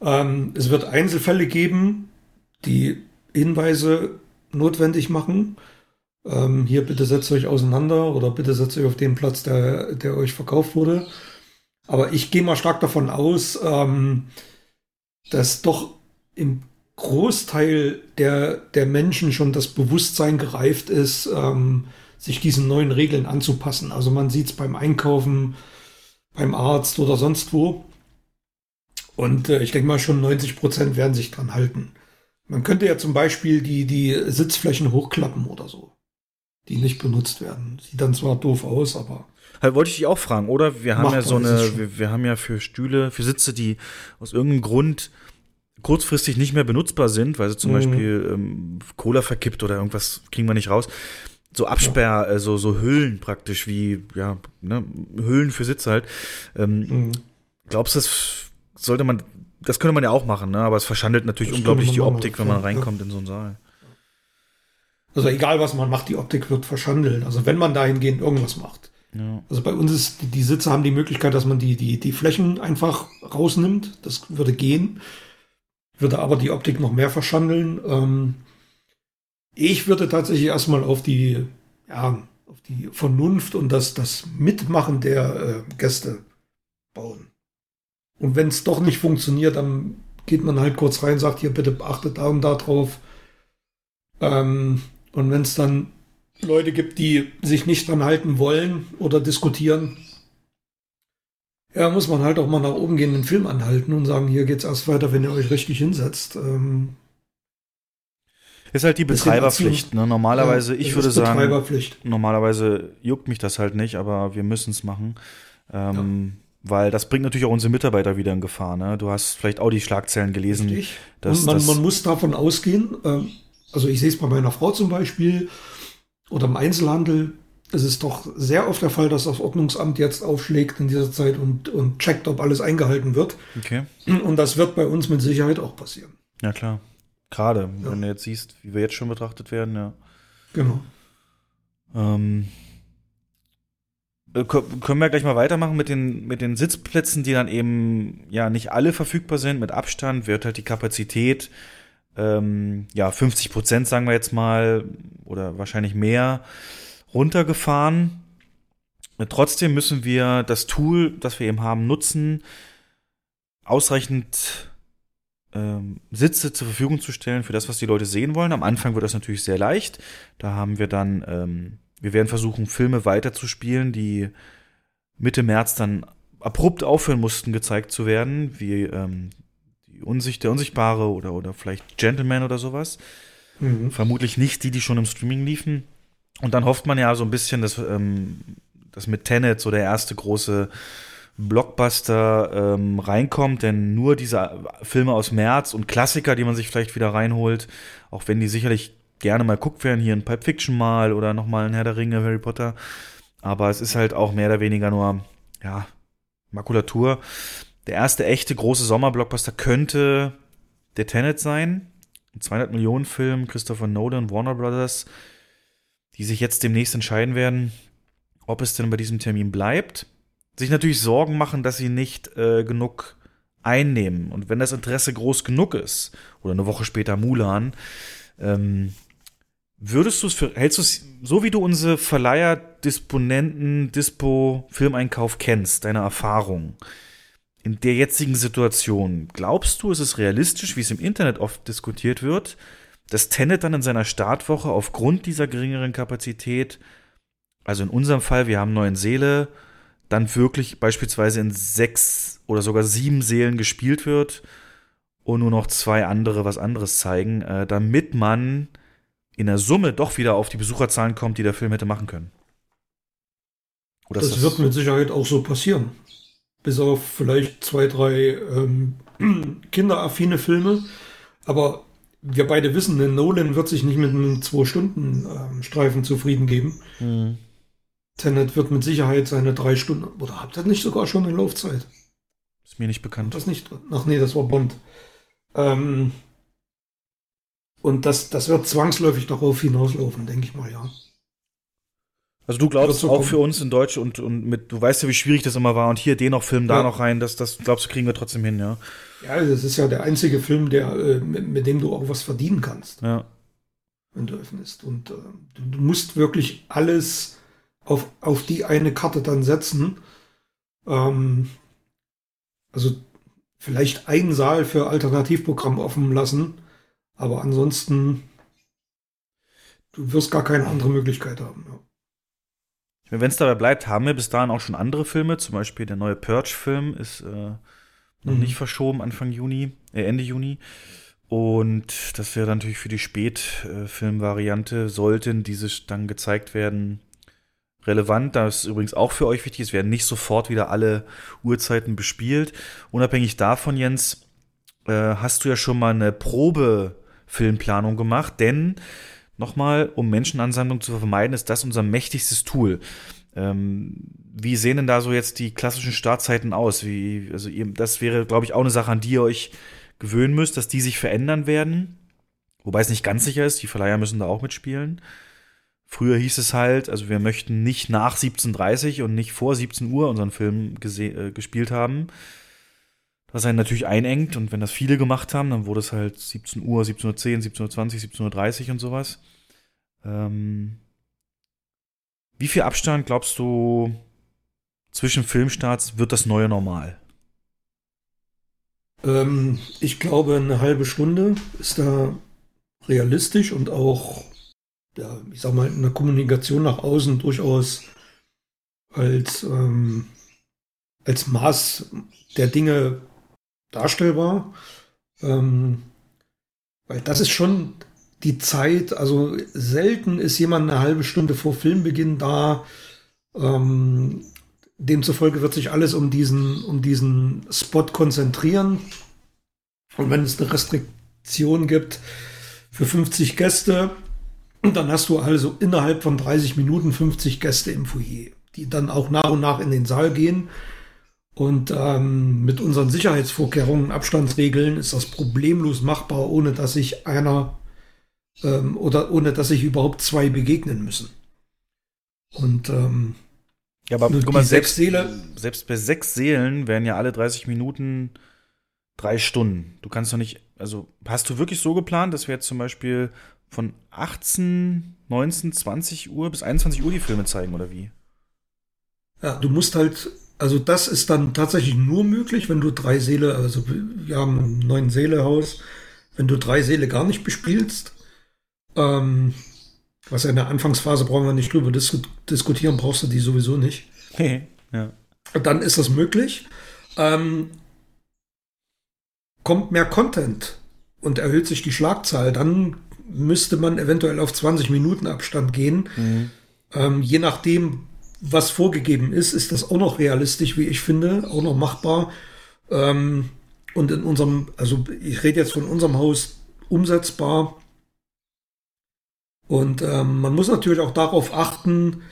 Ähm, es wird Einzelfälle geben, die Hinweise notwendig machen. Ähm, hier bitte setzt euch auseinander oder bitte setzt euch auf den Platz, der, der euch verkauft wurde. Aber ich gehe mal stark davon aus, ähm, dass doch im Großteil der, der Menschen schon das Bewusstsein gereift ist, ähm, sich diesen neuen Regeln anzupassen. Also man sieht es beim Einkaufen, beim Arzt oder sonst wo. Und äh, ich denke mal, schon 90 Prozent werden sich dran halten. Man könnte ja zum Beispiel die, die Sitzflächen hochklappen oder so, die nicht benutzt werden. Sieht dann zwar doof aus, aber. Halt, wollte ich dich auch fragen, oder? Wir haben ja so eine, wir, wir, haben ja für Stühle, für Sitze, die aus irgendeinem Grund kurzfristig nicht mehr benutzbar sind, weil sie zum mhm. Beispiel ähm, Cola verkippt oder irgendwas kriegen wir nicht raus. So Absperr, ja. äh, so, so Hüllen praktisch, wie, ja, ne, Hüllen für Sitze halt. Ähm, mhm. Glaubst du, das sollte man, das könnte man ja auch machen, ne? aber es verschandelt natürlich das unglaublich die Optik, wenn man reinkommt ja. in so einen Saal. Also egal, was man macht, die Optik wird verschandelt. Also wenn man dahingehend irgendwas macht. Ja. Also bei uns ist, die Sitze haben die Möglichkeit, dass man die, die, die Flächen einfach rausnimmt. Das würde gehen. Würde aber die Optik noch mehr verschandeln. Ähm, ich würde tatsächlich erstmal auf die, ja, auf die Vernunft und das, das Mitmachen der äh, Gäste bauen. Und wenn es doch nicht funktioniert, dann geht man halt kurz rein, sagt hier bitte beachtet da und da drauf. Ähm, und wenn es dann Leute gibt, die sich nicht dran halten wollen oder diskutieren, ja, muss man halt auch mal nach oben gehen, den Film anhalten und sagen, hier geht's erst weiter, wenn ihr euch richtig hinsetzt. Ähm, ist halt die Betreiberpflicht. Ne? Normalerweise, ja, ich würde sagen, normalerweise juckt mich das halt nicht, aber wir müssen es machen. Ähm, ja. Weil das bringt natürlich auch unsere Mitarbeiter wieder in Gefahr. Ne? Du hast vielleicht auch die Schlagzeilen gelesen. Richtig. Dass, Und man, man muss davon ausgehen, äh, also ich sehe es bei meiner Frau zum Beispiel oder im Einzelhandel, es ist doch sehr oft der Fall, dass das Ordnungsamt jetzt aufschlägt in dieser Zeit und, und checkt, ob alles eingehalten wird. Okay. Und das wird bei uns mit Sicherheit auch passieren. Ja, klar. Gerade, ja. wenn du jetzt siehst, wie wir jetzt schon betrachtet werden, ja. Genau. Ähm, äh, können wir gleich mal weitermachen mit den, mit den Sitzplätzen, die dann eben ja nicht alle verfügbar sind. Mit Abstand wird halt die Kapazität ähm, ja 50 Prozent, sagen wir jetzt mal, oder wahrscheinlich mehr runtergefahren. Trotzdem müssen wir das Tool, das wir eben haben, nutzen, ausreichend ähm, Sitze zur Verfügung zu stellen für das, was die Leute sehen wollen. Am Anfang wird das natürlich sehr leicht. Da haben wir dann ähm, wir werden versuchen, Filme weiterzuspielen, die Mitte März dann abrupt aufhören mussten, gezeigt zu werden, wie ähm, die Unsicht, der Unsichtbare oder, oder vielleicht Gentleman oder sowas. Mhm. Vermutlich nicht die, die schon im Streaming liefen. Und dann hofft man ja so ein bisschen, dass, ähm, dass mit Tenet so der erste große Blockbuster ähm, reinkommt, denn nur diese Filme aus März und Klassiker, die man sich vielleicht wieder reinholt, auch wenn die sicherlich gerne mal guckt werden, hier ein Pipe Fiction mal oder nochmal ein Herr der Ringe, Harry Potter. Aber es ist halt auch mehr oder weniger nur, ja, Makulatur. Der erste echte große Sommerblockbuster könnte der Tenet sein. ein 200 Millionen Film, Christopher Nolan, Warner Brothers, die sich jetzt demnächst entscheiden werden, ob es denn bei diesem Termin bleibt, sich natürlich Sorgen machen, dass sie nicht äh, genug einnehmen. Und wenn das Interesse groß genug ist, oder eine Woche später Mulan, ähm, würdest du es für, hältst du es, so wie du unsere Verleiher, Disponenten, Dispo, Filmeinkauf kennst, deine Erfahrung, in der jetzigen Situation, glaubst du, ist es realistisch, wie es im Internet oft diskutiert wird, dass Tenet dann in seiner Startwoche aufgrund dieser geringeren Kapazität, also in unserem Fall, wir haben neun Seele, dann wirklich beispielsweise in sechs oder sogar sieben Seelen gespielt wird und nur noch zwei andere was anderes zeigen, äh, damit man in der Summe doch wieder auf die Besucherzahlen kommt, die der Film hätte machen können. Oder das, das wird mit Sicherheit auch so passieren. Bis auf vielleicht zwei, drei ähm, kinderaffine Filme. Aber wir beide wissen, Nolan wird sich nicht mit einem Zwei-Stunden-Streifen ähm, zufrieden geben. Mhm. Tenet wird mit Sicherheit seine drei Stunden. Oder habt ihr nicht sogar schon eine Laufzeit? Ist mir nicht bekannt. Das nicht. Ach nee, das war Bond. Ähm, und das, das wird zwangsläufig darauf hinauslaufen, denke ich mal, ja. Also du glaubst auch kommen. für uns in Deutsch und, und mit, du weißt ja, wie schwierig das immer war und hier den noch Film, da ja. noch rein, das, das glaubst du, kriegen wir trotzdem hin, ja. Ja, das ist ja der einzige Film, der, äh, mit, mit dem du auch was verdienen kannst. Ja. Wenn du öffnest. Und äh, du, du, musst wirklich alles auf, auf die eine Karte dann setzen. Ähm, also vielleicht einen Saal für Alternativprogramm offen lassen, aber ansonsten, du wirst gar keine andere Möglichkeit haben. Ja. Wenn es dabei bleibt, haben wir bis dahin auch schon andere Filme. Zum Beispiel der neue Purge-Film ist äh, noch mhm. nicht verschoben, Anfang Juni, äh, Ende Juni. Und das wäre natürlich für die Spätfilmvariante, sollten diese dann gezeigt werden, relevant. Das ist übrigens auch für euch wichtig. Es werden nicht sofort wieder alle Uhrzeiten bespielt. Unabhängig davon, Jens, äh, hast du ja schon mal eine Probefilmplanung gemacht, denn Nochmal, um Menschenansammlung zu vermeiden, ist das unser mächtigstes Tool. Ähm, wie sehen denn da so jetzt die klassischen Startzeiten aus? Wie, also ihr, das wäre, glaube ich, auch eine Sache, an die ihr euch gewöhnen müsst, dass die sich verändern werden. Wobei es nicht ganz sicher ist, die Verleiher müssen da auch mitspielen. Früher hieß es halt, also wir möchten nicht nach 17.30 und nicht vor 17 Uhr unseren Film äh, gespielt haben. Was einen natürlich einengt und wenn das viele gemacht haben, dann wurde es halt 17 Uhr, 17.10 Uhr, 17.20 Uhr, 17.30 Uhr und sowas. Ähm, wie viel Abstand glaubst du zwischen Filmstarts wird das neue Normal? Ähm, ich glaube, eine halbe Stunde ist da realistisch und auch, ja, ich sag mal, in der Kommunikation nach außen durchaus als, ähm, als Maß der Dinge darstellbar. Ähm, weil das ist schon die Zeit, also selten ist jemand eine halbe Stunde vor Filmbeginn da. Ähm, demzufolge wird sich alles um diesen, um diesen Spot konzentrieren. Und wenn es eine Restriktion gibt für 50 Gäste, dann hast du also innerhalb von 30 Minuten 50 Gäste im Foyer, die dann auch nach und nach in den Saal gehen. Und ähm, mit unseren Sicherheitsvorkehrungen, Abstandsregeln ist das problemlos machbar, ohne dass sich einer ähm, oder ohne dass sich überhaupt zwei begegnen müssen. Und ähm, ja, aber guck mal, selbst, Seele, selbst bei sechs Seelen wären ja alle 30 Minuten drei Stunden. Du kannst doch nicht, also hast du wirklich so geplant, dass wir jetzt zum Beispiel von 18, 19, 20 Uhr bis 21 Uhr die Filme zeigen oder wie? Ja, du musst halt, also das ist dann tatsächlich nur möglich, wenn du drei Seele, also wir haben ein neun Seele Haus, wenn du drei Seele gar nicht bespielst, ähm, was ja in der Anfangsphase brauchen wir nicht drüber dis diskutieren, brauchst du die sowieso nicht. ja. Dann ist das möglich. Ähm, kommt mehr Content und erhöht sich die Schlagzahl, dann müsste man eventuell auf 20 Minuten Abstand gehen. Mhm. Ähm, je nachdem, was vorgegeben ist, ist das auch noch realistisch, wie ich finde, auch noch machbar. Ähm, und in unserem, also ich rede jetzt von unserem Haus umsetzbar. Und ähm, man muss natürlich auch darauf achten,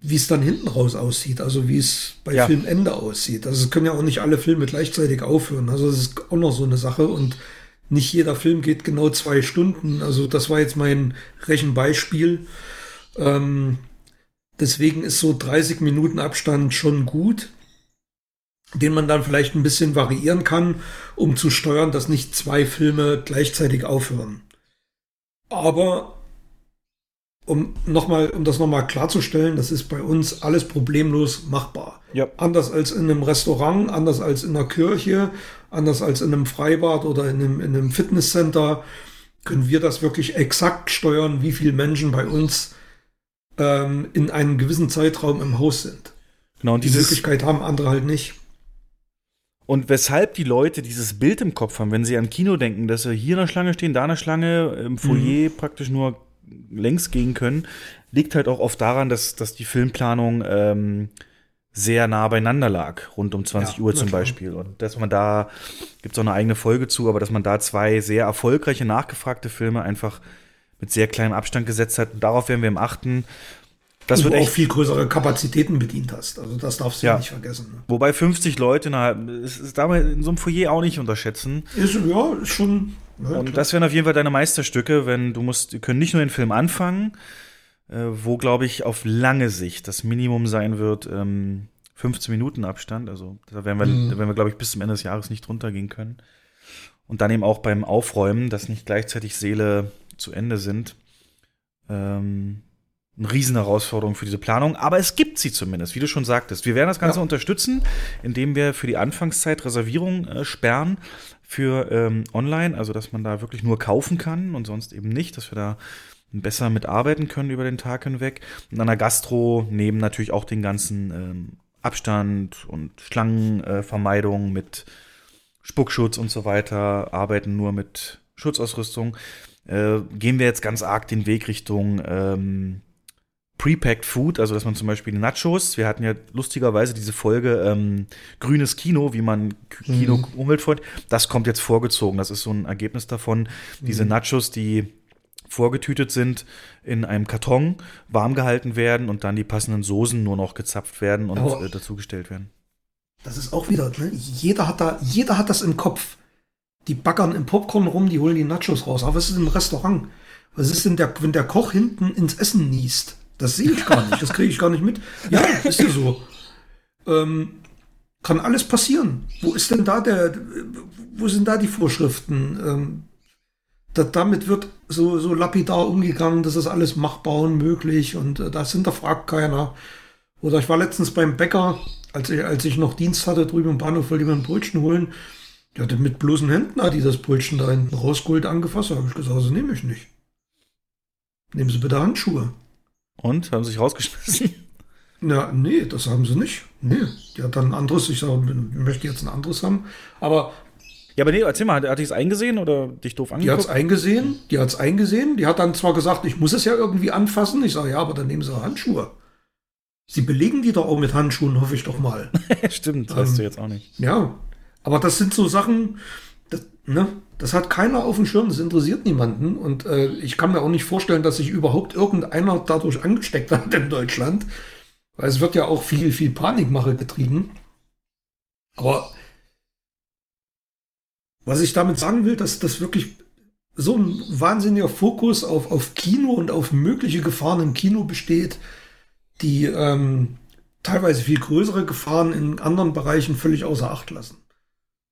wie es dann hinten raus aussieht, also wie es bei ja. Filmende aussieht. Also es können ja auch nicht alle Filme gleichzeitig aufhören. Also das ist auch noch so eine Sache. Und nicht jeder Film geht genau zwei Stunden. Also das war jetzt mein Rechenbeispiel. Ähm, deswegen ist so 30 Minuten Abstand schon gut, den man dann vielleicht ein bisschen variieren kann, um zu steuern, dass nicht zwei Filme gleichzeitig aufhören. Aber um nochmal, um das nochmal klarzustellen, das ist bei uns alles problemlos machbar. Ja. Anders als in einem Restaurant, anders als in einer Kirche, anders als in einem Freibad oder in einem, in einem Fitnesscenter können wir das wirklich exakt steuern, wie viele Menschen bei uns ähm, in einem gewissen Zeitraum im Haus sind. Genau, und Die Möglichkeit haben andere halt nicht. Und weshalb die Leute dieses Bild im Kopf haben, wenn sie an Kino denken, dass sie hier in der Schlange stehen, da in der Schlange, im Foyer praktisch nur längs gehen können, liegt halt auch oft daran, dass, dass die Filmplanung ähm, sehr nah beieinander lag, rund um 20 Ja, Uhr zum. Beispiel. Und dass man da, gibt es auch eine eigene Folge zu, aber dass man da zwei sehr erfolgreiche, nachgefragte Filme einfach mit sehr kleinem Abstand gesetzt hat. Und darauf werden wir im achten. Das Und wird du auch echt viel größere Kapazitäten bedient hast. Also das darfst du ja, Ja. nicht vergessen. Ne? Wobei 50 Leute, na, es ist damals in so einem Foyer auch nicht unterschätzen. Ist, ja, ist schon. Ja, Und klar. das wären auf jeden Fall deine Meisterstücke, wenn du musst, die können nicht nur den Film anfangen, äh, wo, glaube ich, auf lange Sicht das Minimum sein wird, ähm, 15 Minuten Abstand. Also da werden wir, Mhm. da werden wir, glaube ich, bis zum Ende des Jahres nicht drunter gehen können. Und dann eben auch beim Aufräumen, dass nicht gleichzeitig Seele zu Ende sind. Ähm, eine Riesenherausforderung für diese Planung, aber es gibt sie zumindest, wie du schon sagtest. Wir werden das Ganze Ja. unterstützen, indem wir für die Anfangszeit Reservierungen äh, sperren für ähm, online, also dass man da wirklich nur kaufen kann und sonst eben nicht, dass wir da besser mitarbeiten können über den Tag hinweg. Und an der Gastro neben natürlich auch den ganzen ähm, Abstand und Schlangenvermeidung äh, mit Spuckschutz und so weiter, arbeiten nur mit Schutzausrüstung. Äh, gehen wir jetzt ganz arg den Weg Richtung ähm, Prepacked Food, also dass man zum Beispiel Nachos, wir hatten ja lustigerweise diese Folge ähm, Grünes Kino, wie man K- Kino Mhm. umweltfreundlich, das kommt jetzt vorgezogen. Das ist so ein Ergebnis davon. Diese Nachos, die vorgetütet sind, in einem Karton warm gehalten werden und dann die passenden Soßen nur noch gezapft werden und Aber- äh, dazugestellt werden. Das ist auch wieder, ne? jeder, hat da, jeder hat das im Kopf. Die baggern im Popcorn rum, die holen die Nachos raus. Aber was ist im Restaurant? Was ist denn der, wenn der Koch hinten ins Essen niest? Das sehe ich gar nicht, das kriege ich gar nicht mit. Ja, ist ja so. Ähm, kann alles passieren. Wo ist denn da der, wo sind da die Vorschriften? Ähm, da, damit wird so, so lapidar umgegangen, das ist alles machbar und möglich und äh, das hinterfragt keiner. Oder ich war letztens beim Bäcker, als ich, als ich noch Dienst hatte drüben im Bahnhof, wollte ich mir ein Brötchen holen. Hatte mit bloßen Händen hat die das Brötchen da hinten rausgeholt, angefasst. Da habe ich gesagt, das nehme ich nicht. Nehmen Sie bitte Handschuhe. Und haben sich rausgeschmissen. Na, nee, das haben sie nicht. Nee, die hat dann ein anderes, ich sage, ich möchte jetzt ein anderes haben. Aber Ja, aber nee, erzähl mal, hat, hat die es eingesehen oder dich doof die hat es angeguckt? eingesehen, die hat es eingesehen. Die hat dann zwar gesagt, ich muss es ja irgendwie anfassen. Ich sage, ja, aber dann nehmen Sie Handschuhe. Sie belegen die doch auch mit Handschuhen, hoffe ich doch mal. Stimmt, das Ähm, weißt du jetzt auch nicht. Ja, aber das sind so Sachen, das, ne, das hat keiner auf dem Schirm, das interessiert niemanden. Und äh, ich kann mir auch nicht vorstellen, dass sich überhaupt irgendeiner dadurch angesteckt hat in Deutschland. Weil es wird ja auch viel, viel Panikmache getrieben. Aber was ich damit sagen will, dass das wirklich so ein wahnsinniger Fokus auf, auf Kino und auf mögliche Gefahren im Kino besteht, die ähm, teilweise viel größere Gefahren in anderen Bereichen völlig außer Acht lassen.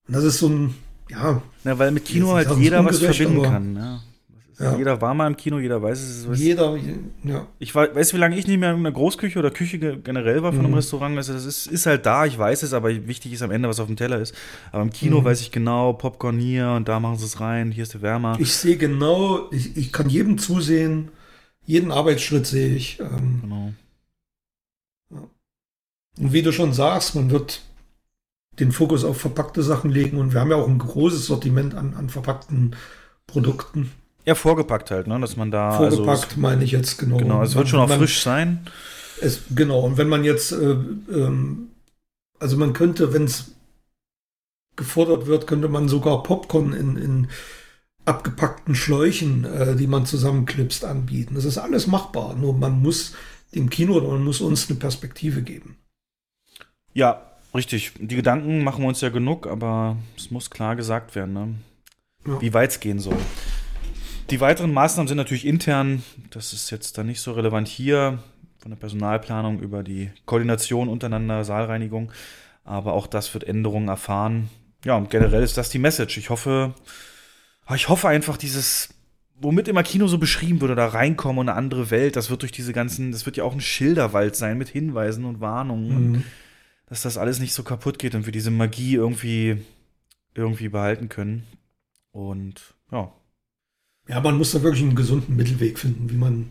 Und das ist so ein, ja, Na, weil mit Kino halt jeder was verbinden kann. Ist, Ja. Jeder war mal im Kino, jeder weiß es. Ist, jeder, ja, ich weiß, weißt du, wie lange ich nicht mehr in einer Großküche oder Küche ge- generell war von einem Mhm. Restaurant? Also das ist, ist halt da, ich weiß es, aber wichtig ist am Ende, was auf dem Teller ist. Aber im Kino Mhm. weiß ich genau, Popcorn hier und da machen sie es rein, hier ist der Wärmer. ich sehe genau, ich, ich kann jedem zusehen, jeden Arbeitsschritt sehe ich. Ähm, genau. und wie du schon sagst, man wird den Fokus auf verpackte Sachen legen und wir haben ja auch ein großes Sortiment an, an verpackten Produkten. Ja, vorgepackt halt, ne, dass man da. Vorgepackt Also, meine ich jetzt genau. genau, es wird schon auch Man- frisch sein. Es, genau, und wenn man jetzt, äh, ähm, also man könnte, wenn es gefordert wird, könnte man sogar Popcorn in, in abgepackten Schläuchen, äh, die man zusammenklipst, anbieten. Das ist alles machbar, nur man muss dem Kino oder man muss uns eine Perspektive geben. Ja, richtig. Die Gedanken machen wir uns ja genug, aber es muss klar gesagt werden, ne? ja. wie weit es gehen soll. Die weiteren Maßnahmen sind natürlich intern. Das ist jetzt dann nicht so relevant hier, von der Personalplanung über die Koordination untereinander, Saalreinigung. Aber auch das wird Änderungen erfahren. Ja, und generell ist das die Message. Ich hoffe, ich hoffe einfach, dieses, womit immer Kino so beschrieben würde, da reinkommen und eine andere Welt, das wird durch diese ganzen, das wird ja auch ein Schilderwald sein mit Hinweisen und Warnungen. Mhm. Und dass das alles nicht so kaputt geht und wir diese Magie irgendwie, irgendwie behalten können. Und ja. Ja, man muss da wirklich einen gesunden Mittelweg finden, wie man,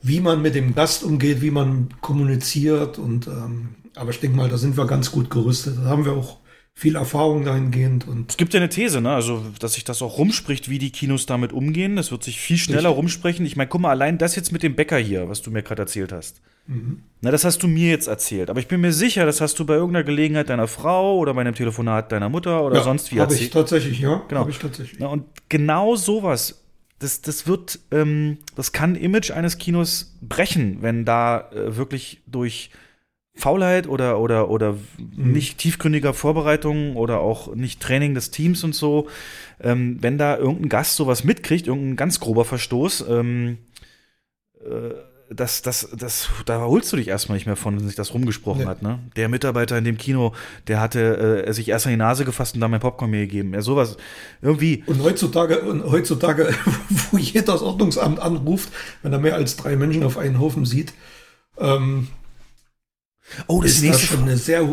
wie man mit dem Gast umgeht, wie man kommuniziert. Und ähm, aber ich denke mal, da sind wir ganz gut gerüstet. Da haben wir auch viel Erfahrung dahingehend. Und es gibt ja eine These, ne? Also, dass sich das auch rumspricht, wie die Kinos damit umgehen. Das wird sich viel schneller Richtig. rumsprechen. Ich meine, guck mal, allein das jetzt mit dem Bäcker hier, was du mir gerade erzählt hast. Mhm. Na, das hast du mir jetzt erzählt. Aber ich bin mir sicher, das hast du bei irgendeiner Gelegenheit deiner Frau oder bei einem Telefonat deiner Mutter oder ja, sonst wie erzählt. Habe ich tatsächlich, ja. Genau. Habe ich tatsächlich. Na, und genau sowas. Das, das wird, ähm, das kann Image eines Kinos brechen, wenn da äh, wirklich durch Faulheit oder, oder, oder mhm. nicht tiefgründiger Vorbereitung oder auch nicht Training des Teams und so, ähm, wenn da irgendein Gast sowas mitkriegt, irgendein ganz grober Verstoß, ähm, äh, das, das, das, da holst du dich erstmal nicht mehr von, wenn sich das rumgesprochen nee. hat. Ne? Der Mitarbeiter in dem Kino, der hatte äh, sich erst an die Nase gefasst und dann mein Popcorn mir gegeben. Ja, sowas irgendwie. Und heutzutage, und heutzutage, wo jeder das Ordnungsamt anruft, wenn er mehr als drei Menschen auf einen Haufen sieht, ähm, Oh, das ist das schon eine sehr,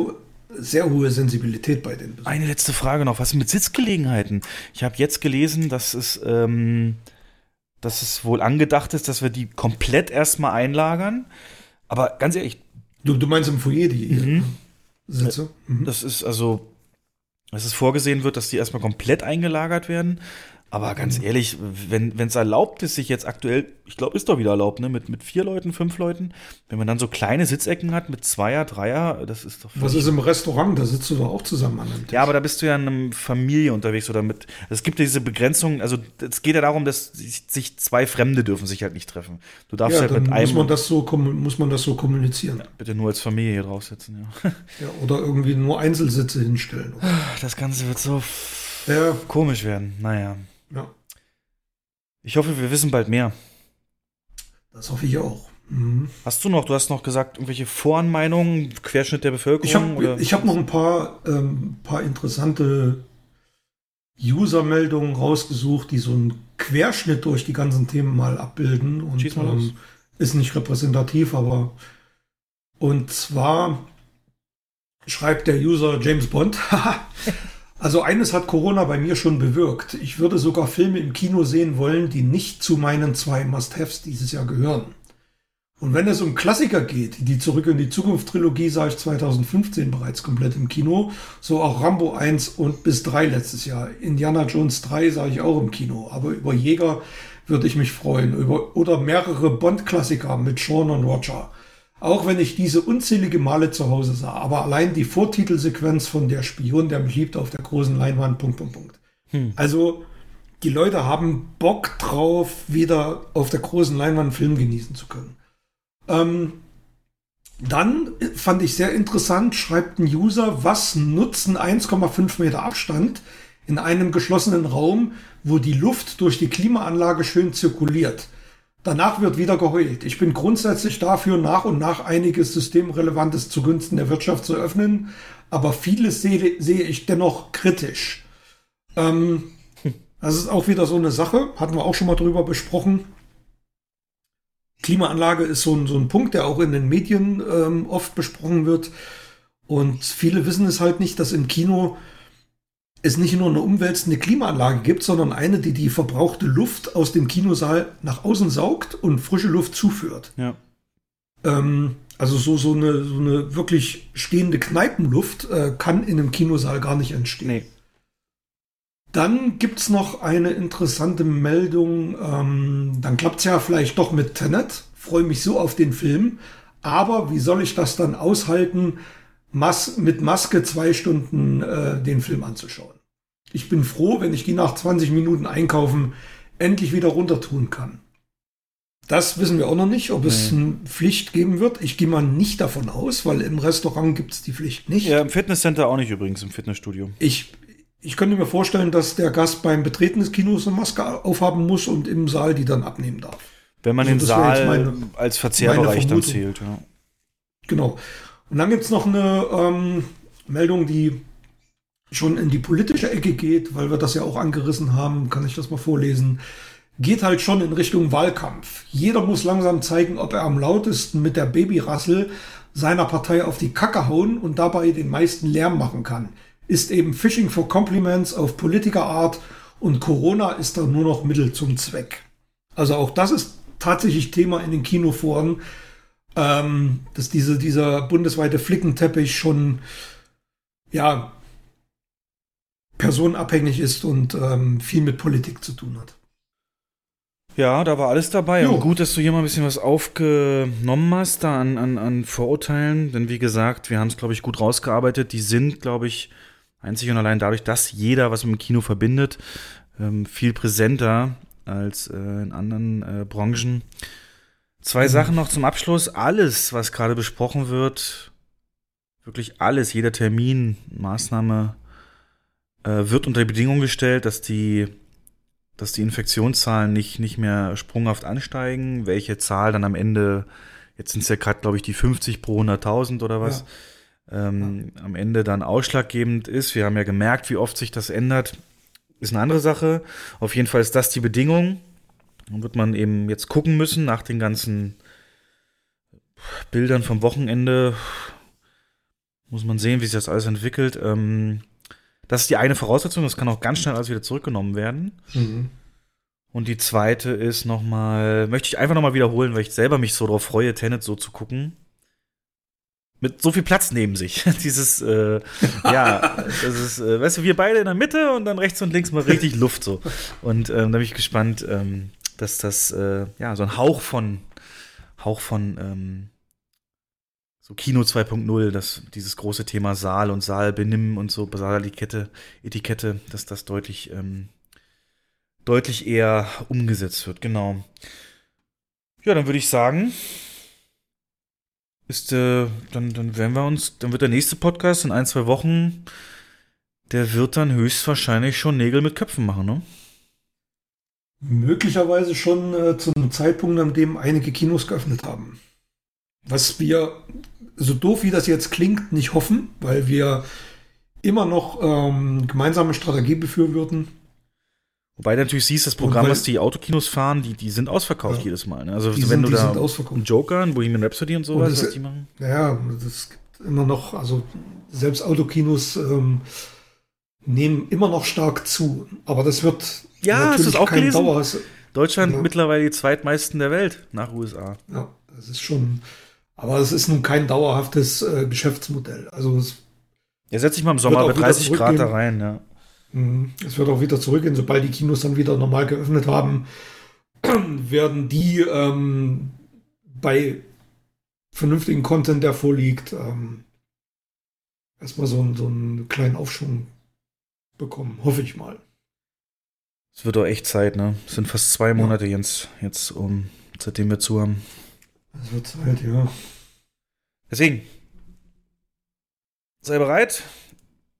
sehr hohe Sensibilität bei den Besuchern. Eine letzte Frage noch. Was mit Sitzgelegenheiten? Ich habe jetzt gelesen, dass es, ähm, dass es wohl angedacht ist, dass wir die komplett erstmal einlagern. Aber ganz ehrlich. Du, du meinst im Foyer die mhm. Sitze? Mhm. Das ist also, dass es vorgesehen wird, dass die erstmal komplett eingelagert werden. Aber ganz ehrlich, wenn es erlaubt ist, sich jetzt aktuell, ich glaube, ist doch wieder erlaubt, ne, mit, mit vier Leuten, fünf Leuten, wenn man dann so kleine Sitzecken hat mit Zweier, Dreier, das ist doch. Was ist im Restaurant? Da sitzt du doch auch zusammen an einem Tisch. Ja, aber da bist du ja in einer Familie unterwegs oder mit. Es gibt ja diese Begrenzung, also es geht ja darum, dass sich zwei Fremde dürfen sich halt nicht treffen. Du darfst ja, halt mit einem. Muss man das so, muss man das so kommunizieren? Ja, bitte nur als Familie hier drauf sitzen, ja. ja. Oder irgendwie nur Einzelsitze hinstellen. Das Ganze wird so ja. komisch werden. Naja. Ja. Ich hoffe, wir wissen bald mehr. Das hoffe ich auch. Mhm. Hast du noch, du hast noch gesagt, irgendwelche Voranmeinungen, Querschnitt der Bevölkerung? Ich habe hab noch ein paar, ähm, paar interessante User-Meldungen rausgesucht, die so einen Querschnitt durch die ganzen Themen mal abbilden. Und Schieß mal los. Ähm, ist nicht repräsentativ, aber und zwar schreibt der User James Bond. Also eines hat Corona bei mir schon bewirkt. Ich würde sogar Filme im Kino sehen wollen, die nicht zu meinen zwei Must-Haves dieses Jahr gehören. Und wenn es um Klassiker geht, die Zurück in die Zukunft Trilogie sah ich 2015 bereits komplett im Kino, so auch Rambo 1 und bis 3 letztes Jahr. Indiana Jones 3 sah ich auch im Kino, aber über Jäger würde ich mich freuen. Über, oder mehrere Bond-Klassiker mit Sean und Roger. Auch wenn ich diese unzählige Male zu Hause sah. Aber allein die Vortitelsequenz von Der Spion, der mich liebt auf der großen Leinwand, Punkt, Punkt, Punkt. Hm. Also, die Leute haben Bock drauf, wieder auf der großen Leinwand einen Film genießen zu können. Ähm, dann fand ich sehr interessant, schreibt ein User, was nutzen 1,5 Meter Abstand in einem geschlossenen Raum, wo die Luft durch die Klimaanlage schön zirkuliert. Danach wird wieder geheult. Ich bin grundsätzlich dafür, nach und nach einiges Systemrelevantes zugunsten der Wirtschaft zu öffnen, aber vieles sehe, sehe ich dennoch kritisch. Ähm, das ist auch wieder so eine Sache, hatten wir auch schon mal drüber besprochen. Klimaanlage ist so ein, so ein Punkt, der auch in den Medien ähm, oft besprochen wird. Und viele wissen es halt nicht, dass im Kino es nicht nur eine umwälzende Klimaanlage gibt, sondern eine, die die verbrauchte Luft aus dem Kinosaal nach außen saugt und frische Luft zuführt. Ja. Ähm, also so, so, eine, so eine wirklich stehende Kneipenluft äh, kann in einem Kinosaal gar nicht entstehen. Nee. Dann gibt es noch eine interessante Meldung. Ähm, dann klappt es ja vielleicht doch mit Tenet. Freue mich so auf den Film. Aber wie soll ich das dann aushalten, Mas mit Maske zwei Stunden äh, den Film anzuschauen. Ich bin froh, wenn ich die nach 20 Minuten einkaufen endlich wieder runter tun kann. Das wissen wir auch noch nicht, ob es eine Pflicht geben wird. Ich gehe mal nicht davon aus, weil im Restaurant gibt es die Pflicht nicht. Ja, im Fitnesscenter auch nicht übrigens, im Fitnessstudio. Ich, Ich könnte mir vorstellen, dass der Gast beim Betreten des Kinos eine Maske aufhaben muss und im Saal die dann abnehmen darf. Wenn man Also den Saal meine- als Verzehrbereich dann zählt, ja. Genau. Und dann gibt es noch eine ähm, Meldung, die schon in die politische Ecke geht, weil wir das ja auch angerissen haben. Kann ich das mal vorlesen? Geht halt schon in Richtung Wahlkampf. Jeder muss langsam zeigen, ob er am lautesten mit der Babyrassel seiner Partei auf die Kacke hauen und dabei den meisten Lärm machen kann. Ist eben Phishing for Compliments auf Politikerart und Corona ist da nur noch Mittel zum Zweck. Also auch das ist tatsächlich Thema in den Kinoforen, ähm, dass diese, dieser bundesweite Flickenteppich schon ja personenabhängig ist und ähm, viel mit Politik zu tun hat. Ja, da war alles dabei. Jo. Und gut, dass du hier mal ein bisschen was aufgenommen hast da an, an, an Vorurteilen. Denn wie gesagt, wir haben es, glaube ich, gut rausgearbeitet. Die sind, glaube ich, einzig und allein dadurch, dass jeder was mit dem Kino verbindet, ähm, viel präsenter als äh, in anderen äh, Branchen. Zwei Sachen noch zum Abschluss. Alles, was gerade besprochen wird, wirklich alles, jeder Termin, Maßnahme, äh, wird unter die Bedingung gestellt, dass die dass die Infektionszahlen nicht, nicht mehr sprunghaft ansteigen. Welche Zahl dann am Ende, jetzt sind es ja gerade, glaube ich, die 50 pro 100.000 oder was, ähm, am Ende dann ausschlaggebend ist. Wir haben ja gemerkt, wie oft sich das ändert. Ist eine andere Sache. Auf jeden Fall ist das die Bedingung. Dann wird man eben jetzt gucken müssen nach den ganzen Bildern vom Wochenende. Muss man sehen, wie sich das alles entwickelt. Ähm, das ist die eine Voraussetzung. Das kann auch ganz schnell alles wieder zurückgenommen werden. Und die zweite ist nochmal, möchte ich einfach nochmal wiederholen, weil ich selber mich so drauf freue, Tenet so zu gucken. Mit so viel Platz neben sich. Dieses, äh, ja, das ist, äh, weißt du, wir beide in der Mitte und dann rechts und links mal richtig Luft so. Und ähm, da bin ich gespannt, ähm, dass das, äh, ja, so ein Hauch von, Hauch von, ähm, so Kino 2.0, dass dieses große Thema Saal und Saalbenimm und so Saaletikette, Etikette, dass das deutlich, ähm, deutlich eher umgesetzt wird, genau. Ja, dann würde ich sagen, ist, äh, dann, dann werden wir uns, dann wird der nächste Podcast in ein, zwei Wochen, der wird dann höchstwahrscheinlich schon Nägel mit Köpfen machen, ne? Möglicherweise schon äh, zu einem Zeitpunkt, an dem einige Kinos geöffnet haben. Was wir, so doof wie das jetzt klingt, nicht hoffen, weil wir immer noch ähm, gemeinsame Strategie befürworten. Wobei du natürlich siehst, das Programm, weil- was die Autokinos fahren, die, die sind ausverkauft Ja. jedes Mal. Ne? Also Die wenn sind- du da einen Joker, einen Bohemian Rhapsody und sowas, Und das- was die machen. Naja, es gibt immer noch, also selbst Autokinos ähm, nehmen immer noch stark zu. Aber das wird Ja, hast du es auch kein gelesen? Dauer. Deutschland Ja. mittlerweile die zweitmeisten der Welt nach USA. Ja, das ist schon. Aber es ist nun kein dauerhaftes äh, Geschäftsmodell. Also es, Ja, setz dich mal im Sommer bei wieder 30 Grad da rein, ja. mh, es wird auch wieder zurückgehen, sobald die Kinos dann wieder normal geöffnet haben, werden die ähm, bei vernünftigen Content, der vorliegt, ähm, erstmal so, einen- so einen kleinen Aufschwung bekommen. Hoffe ich mal. Es wird doch echt Zeit, ne? Es sind fast zwei Monate jetzt, jetzt um, seitdem wir zu haben. Es wird Zeit, ja. Deswegen, sei bereit,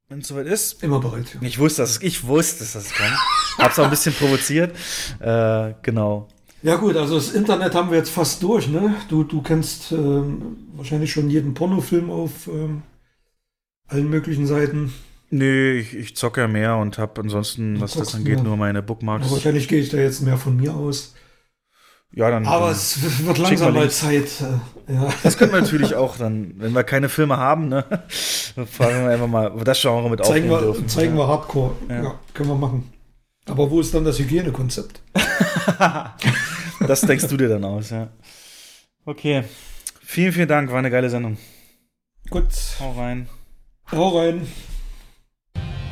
wenn es soweit ist. Immer bereit. Ja. Ich wusste, dass, ich wusste, dass das kommt. Hab's auch ein bisschen provoziert. Äh, genau. Ja gut, also das Internet haben wir jetzt fast durch, ne? Du, du kennst ähm, wahrscheinlich schon jeden Pornofilm auf ähm, allen möglichen Seiten. Nee, ich, ich zocke ja mehr und hab ansonsten, Du was das angeht, mehr. nur meine Aber Bookmarks. wahrscheinlich gehe ich da jetzt mehr von mir aus. Ja, dann. Aber dann es wird langsam mal. Zeit. Äh, ja. das können wir natürlich auch dann, wenn wir keine Filme haben, ne? Dann fragen wir einfach mal, ob das Genre mit Zeigen, aufnehmen wir, dürfen. zeigen ja. wir Hardcore. Ja. Ja. können wir machen. Aber wo ist dann das Hygienekonzept? Das denkst du dir dann aus, ja. Okay. Vielen, vielen Dank, war eine geile Sendung. Gut, Hau rein. hau rein.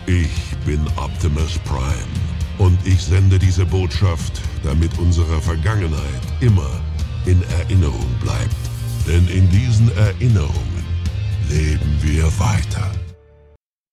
Ich bin Optimus Prime und ich sende diese Botschaft, damit unsere Vergangenheit immer in Erinnerung bleibt. Denn in diesen Erinnerungen leben wir weiter.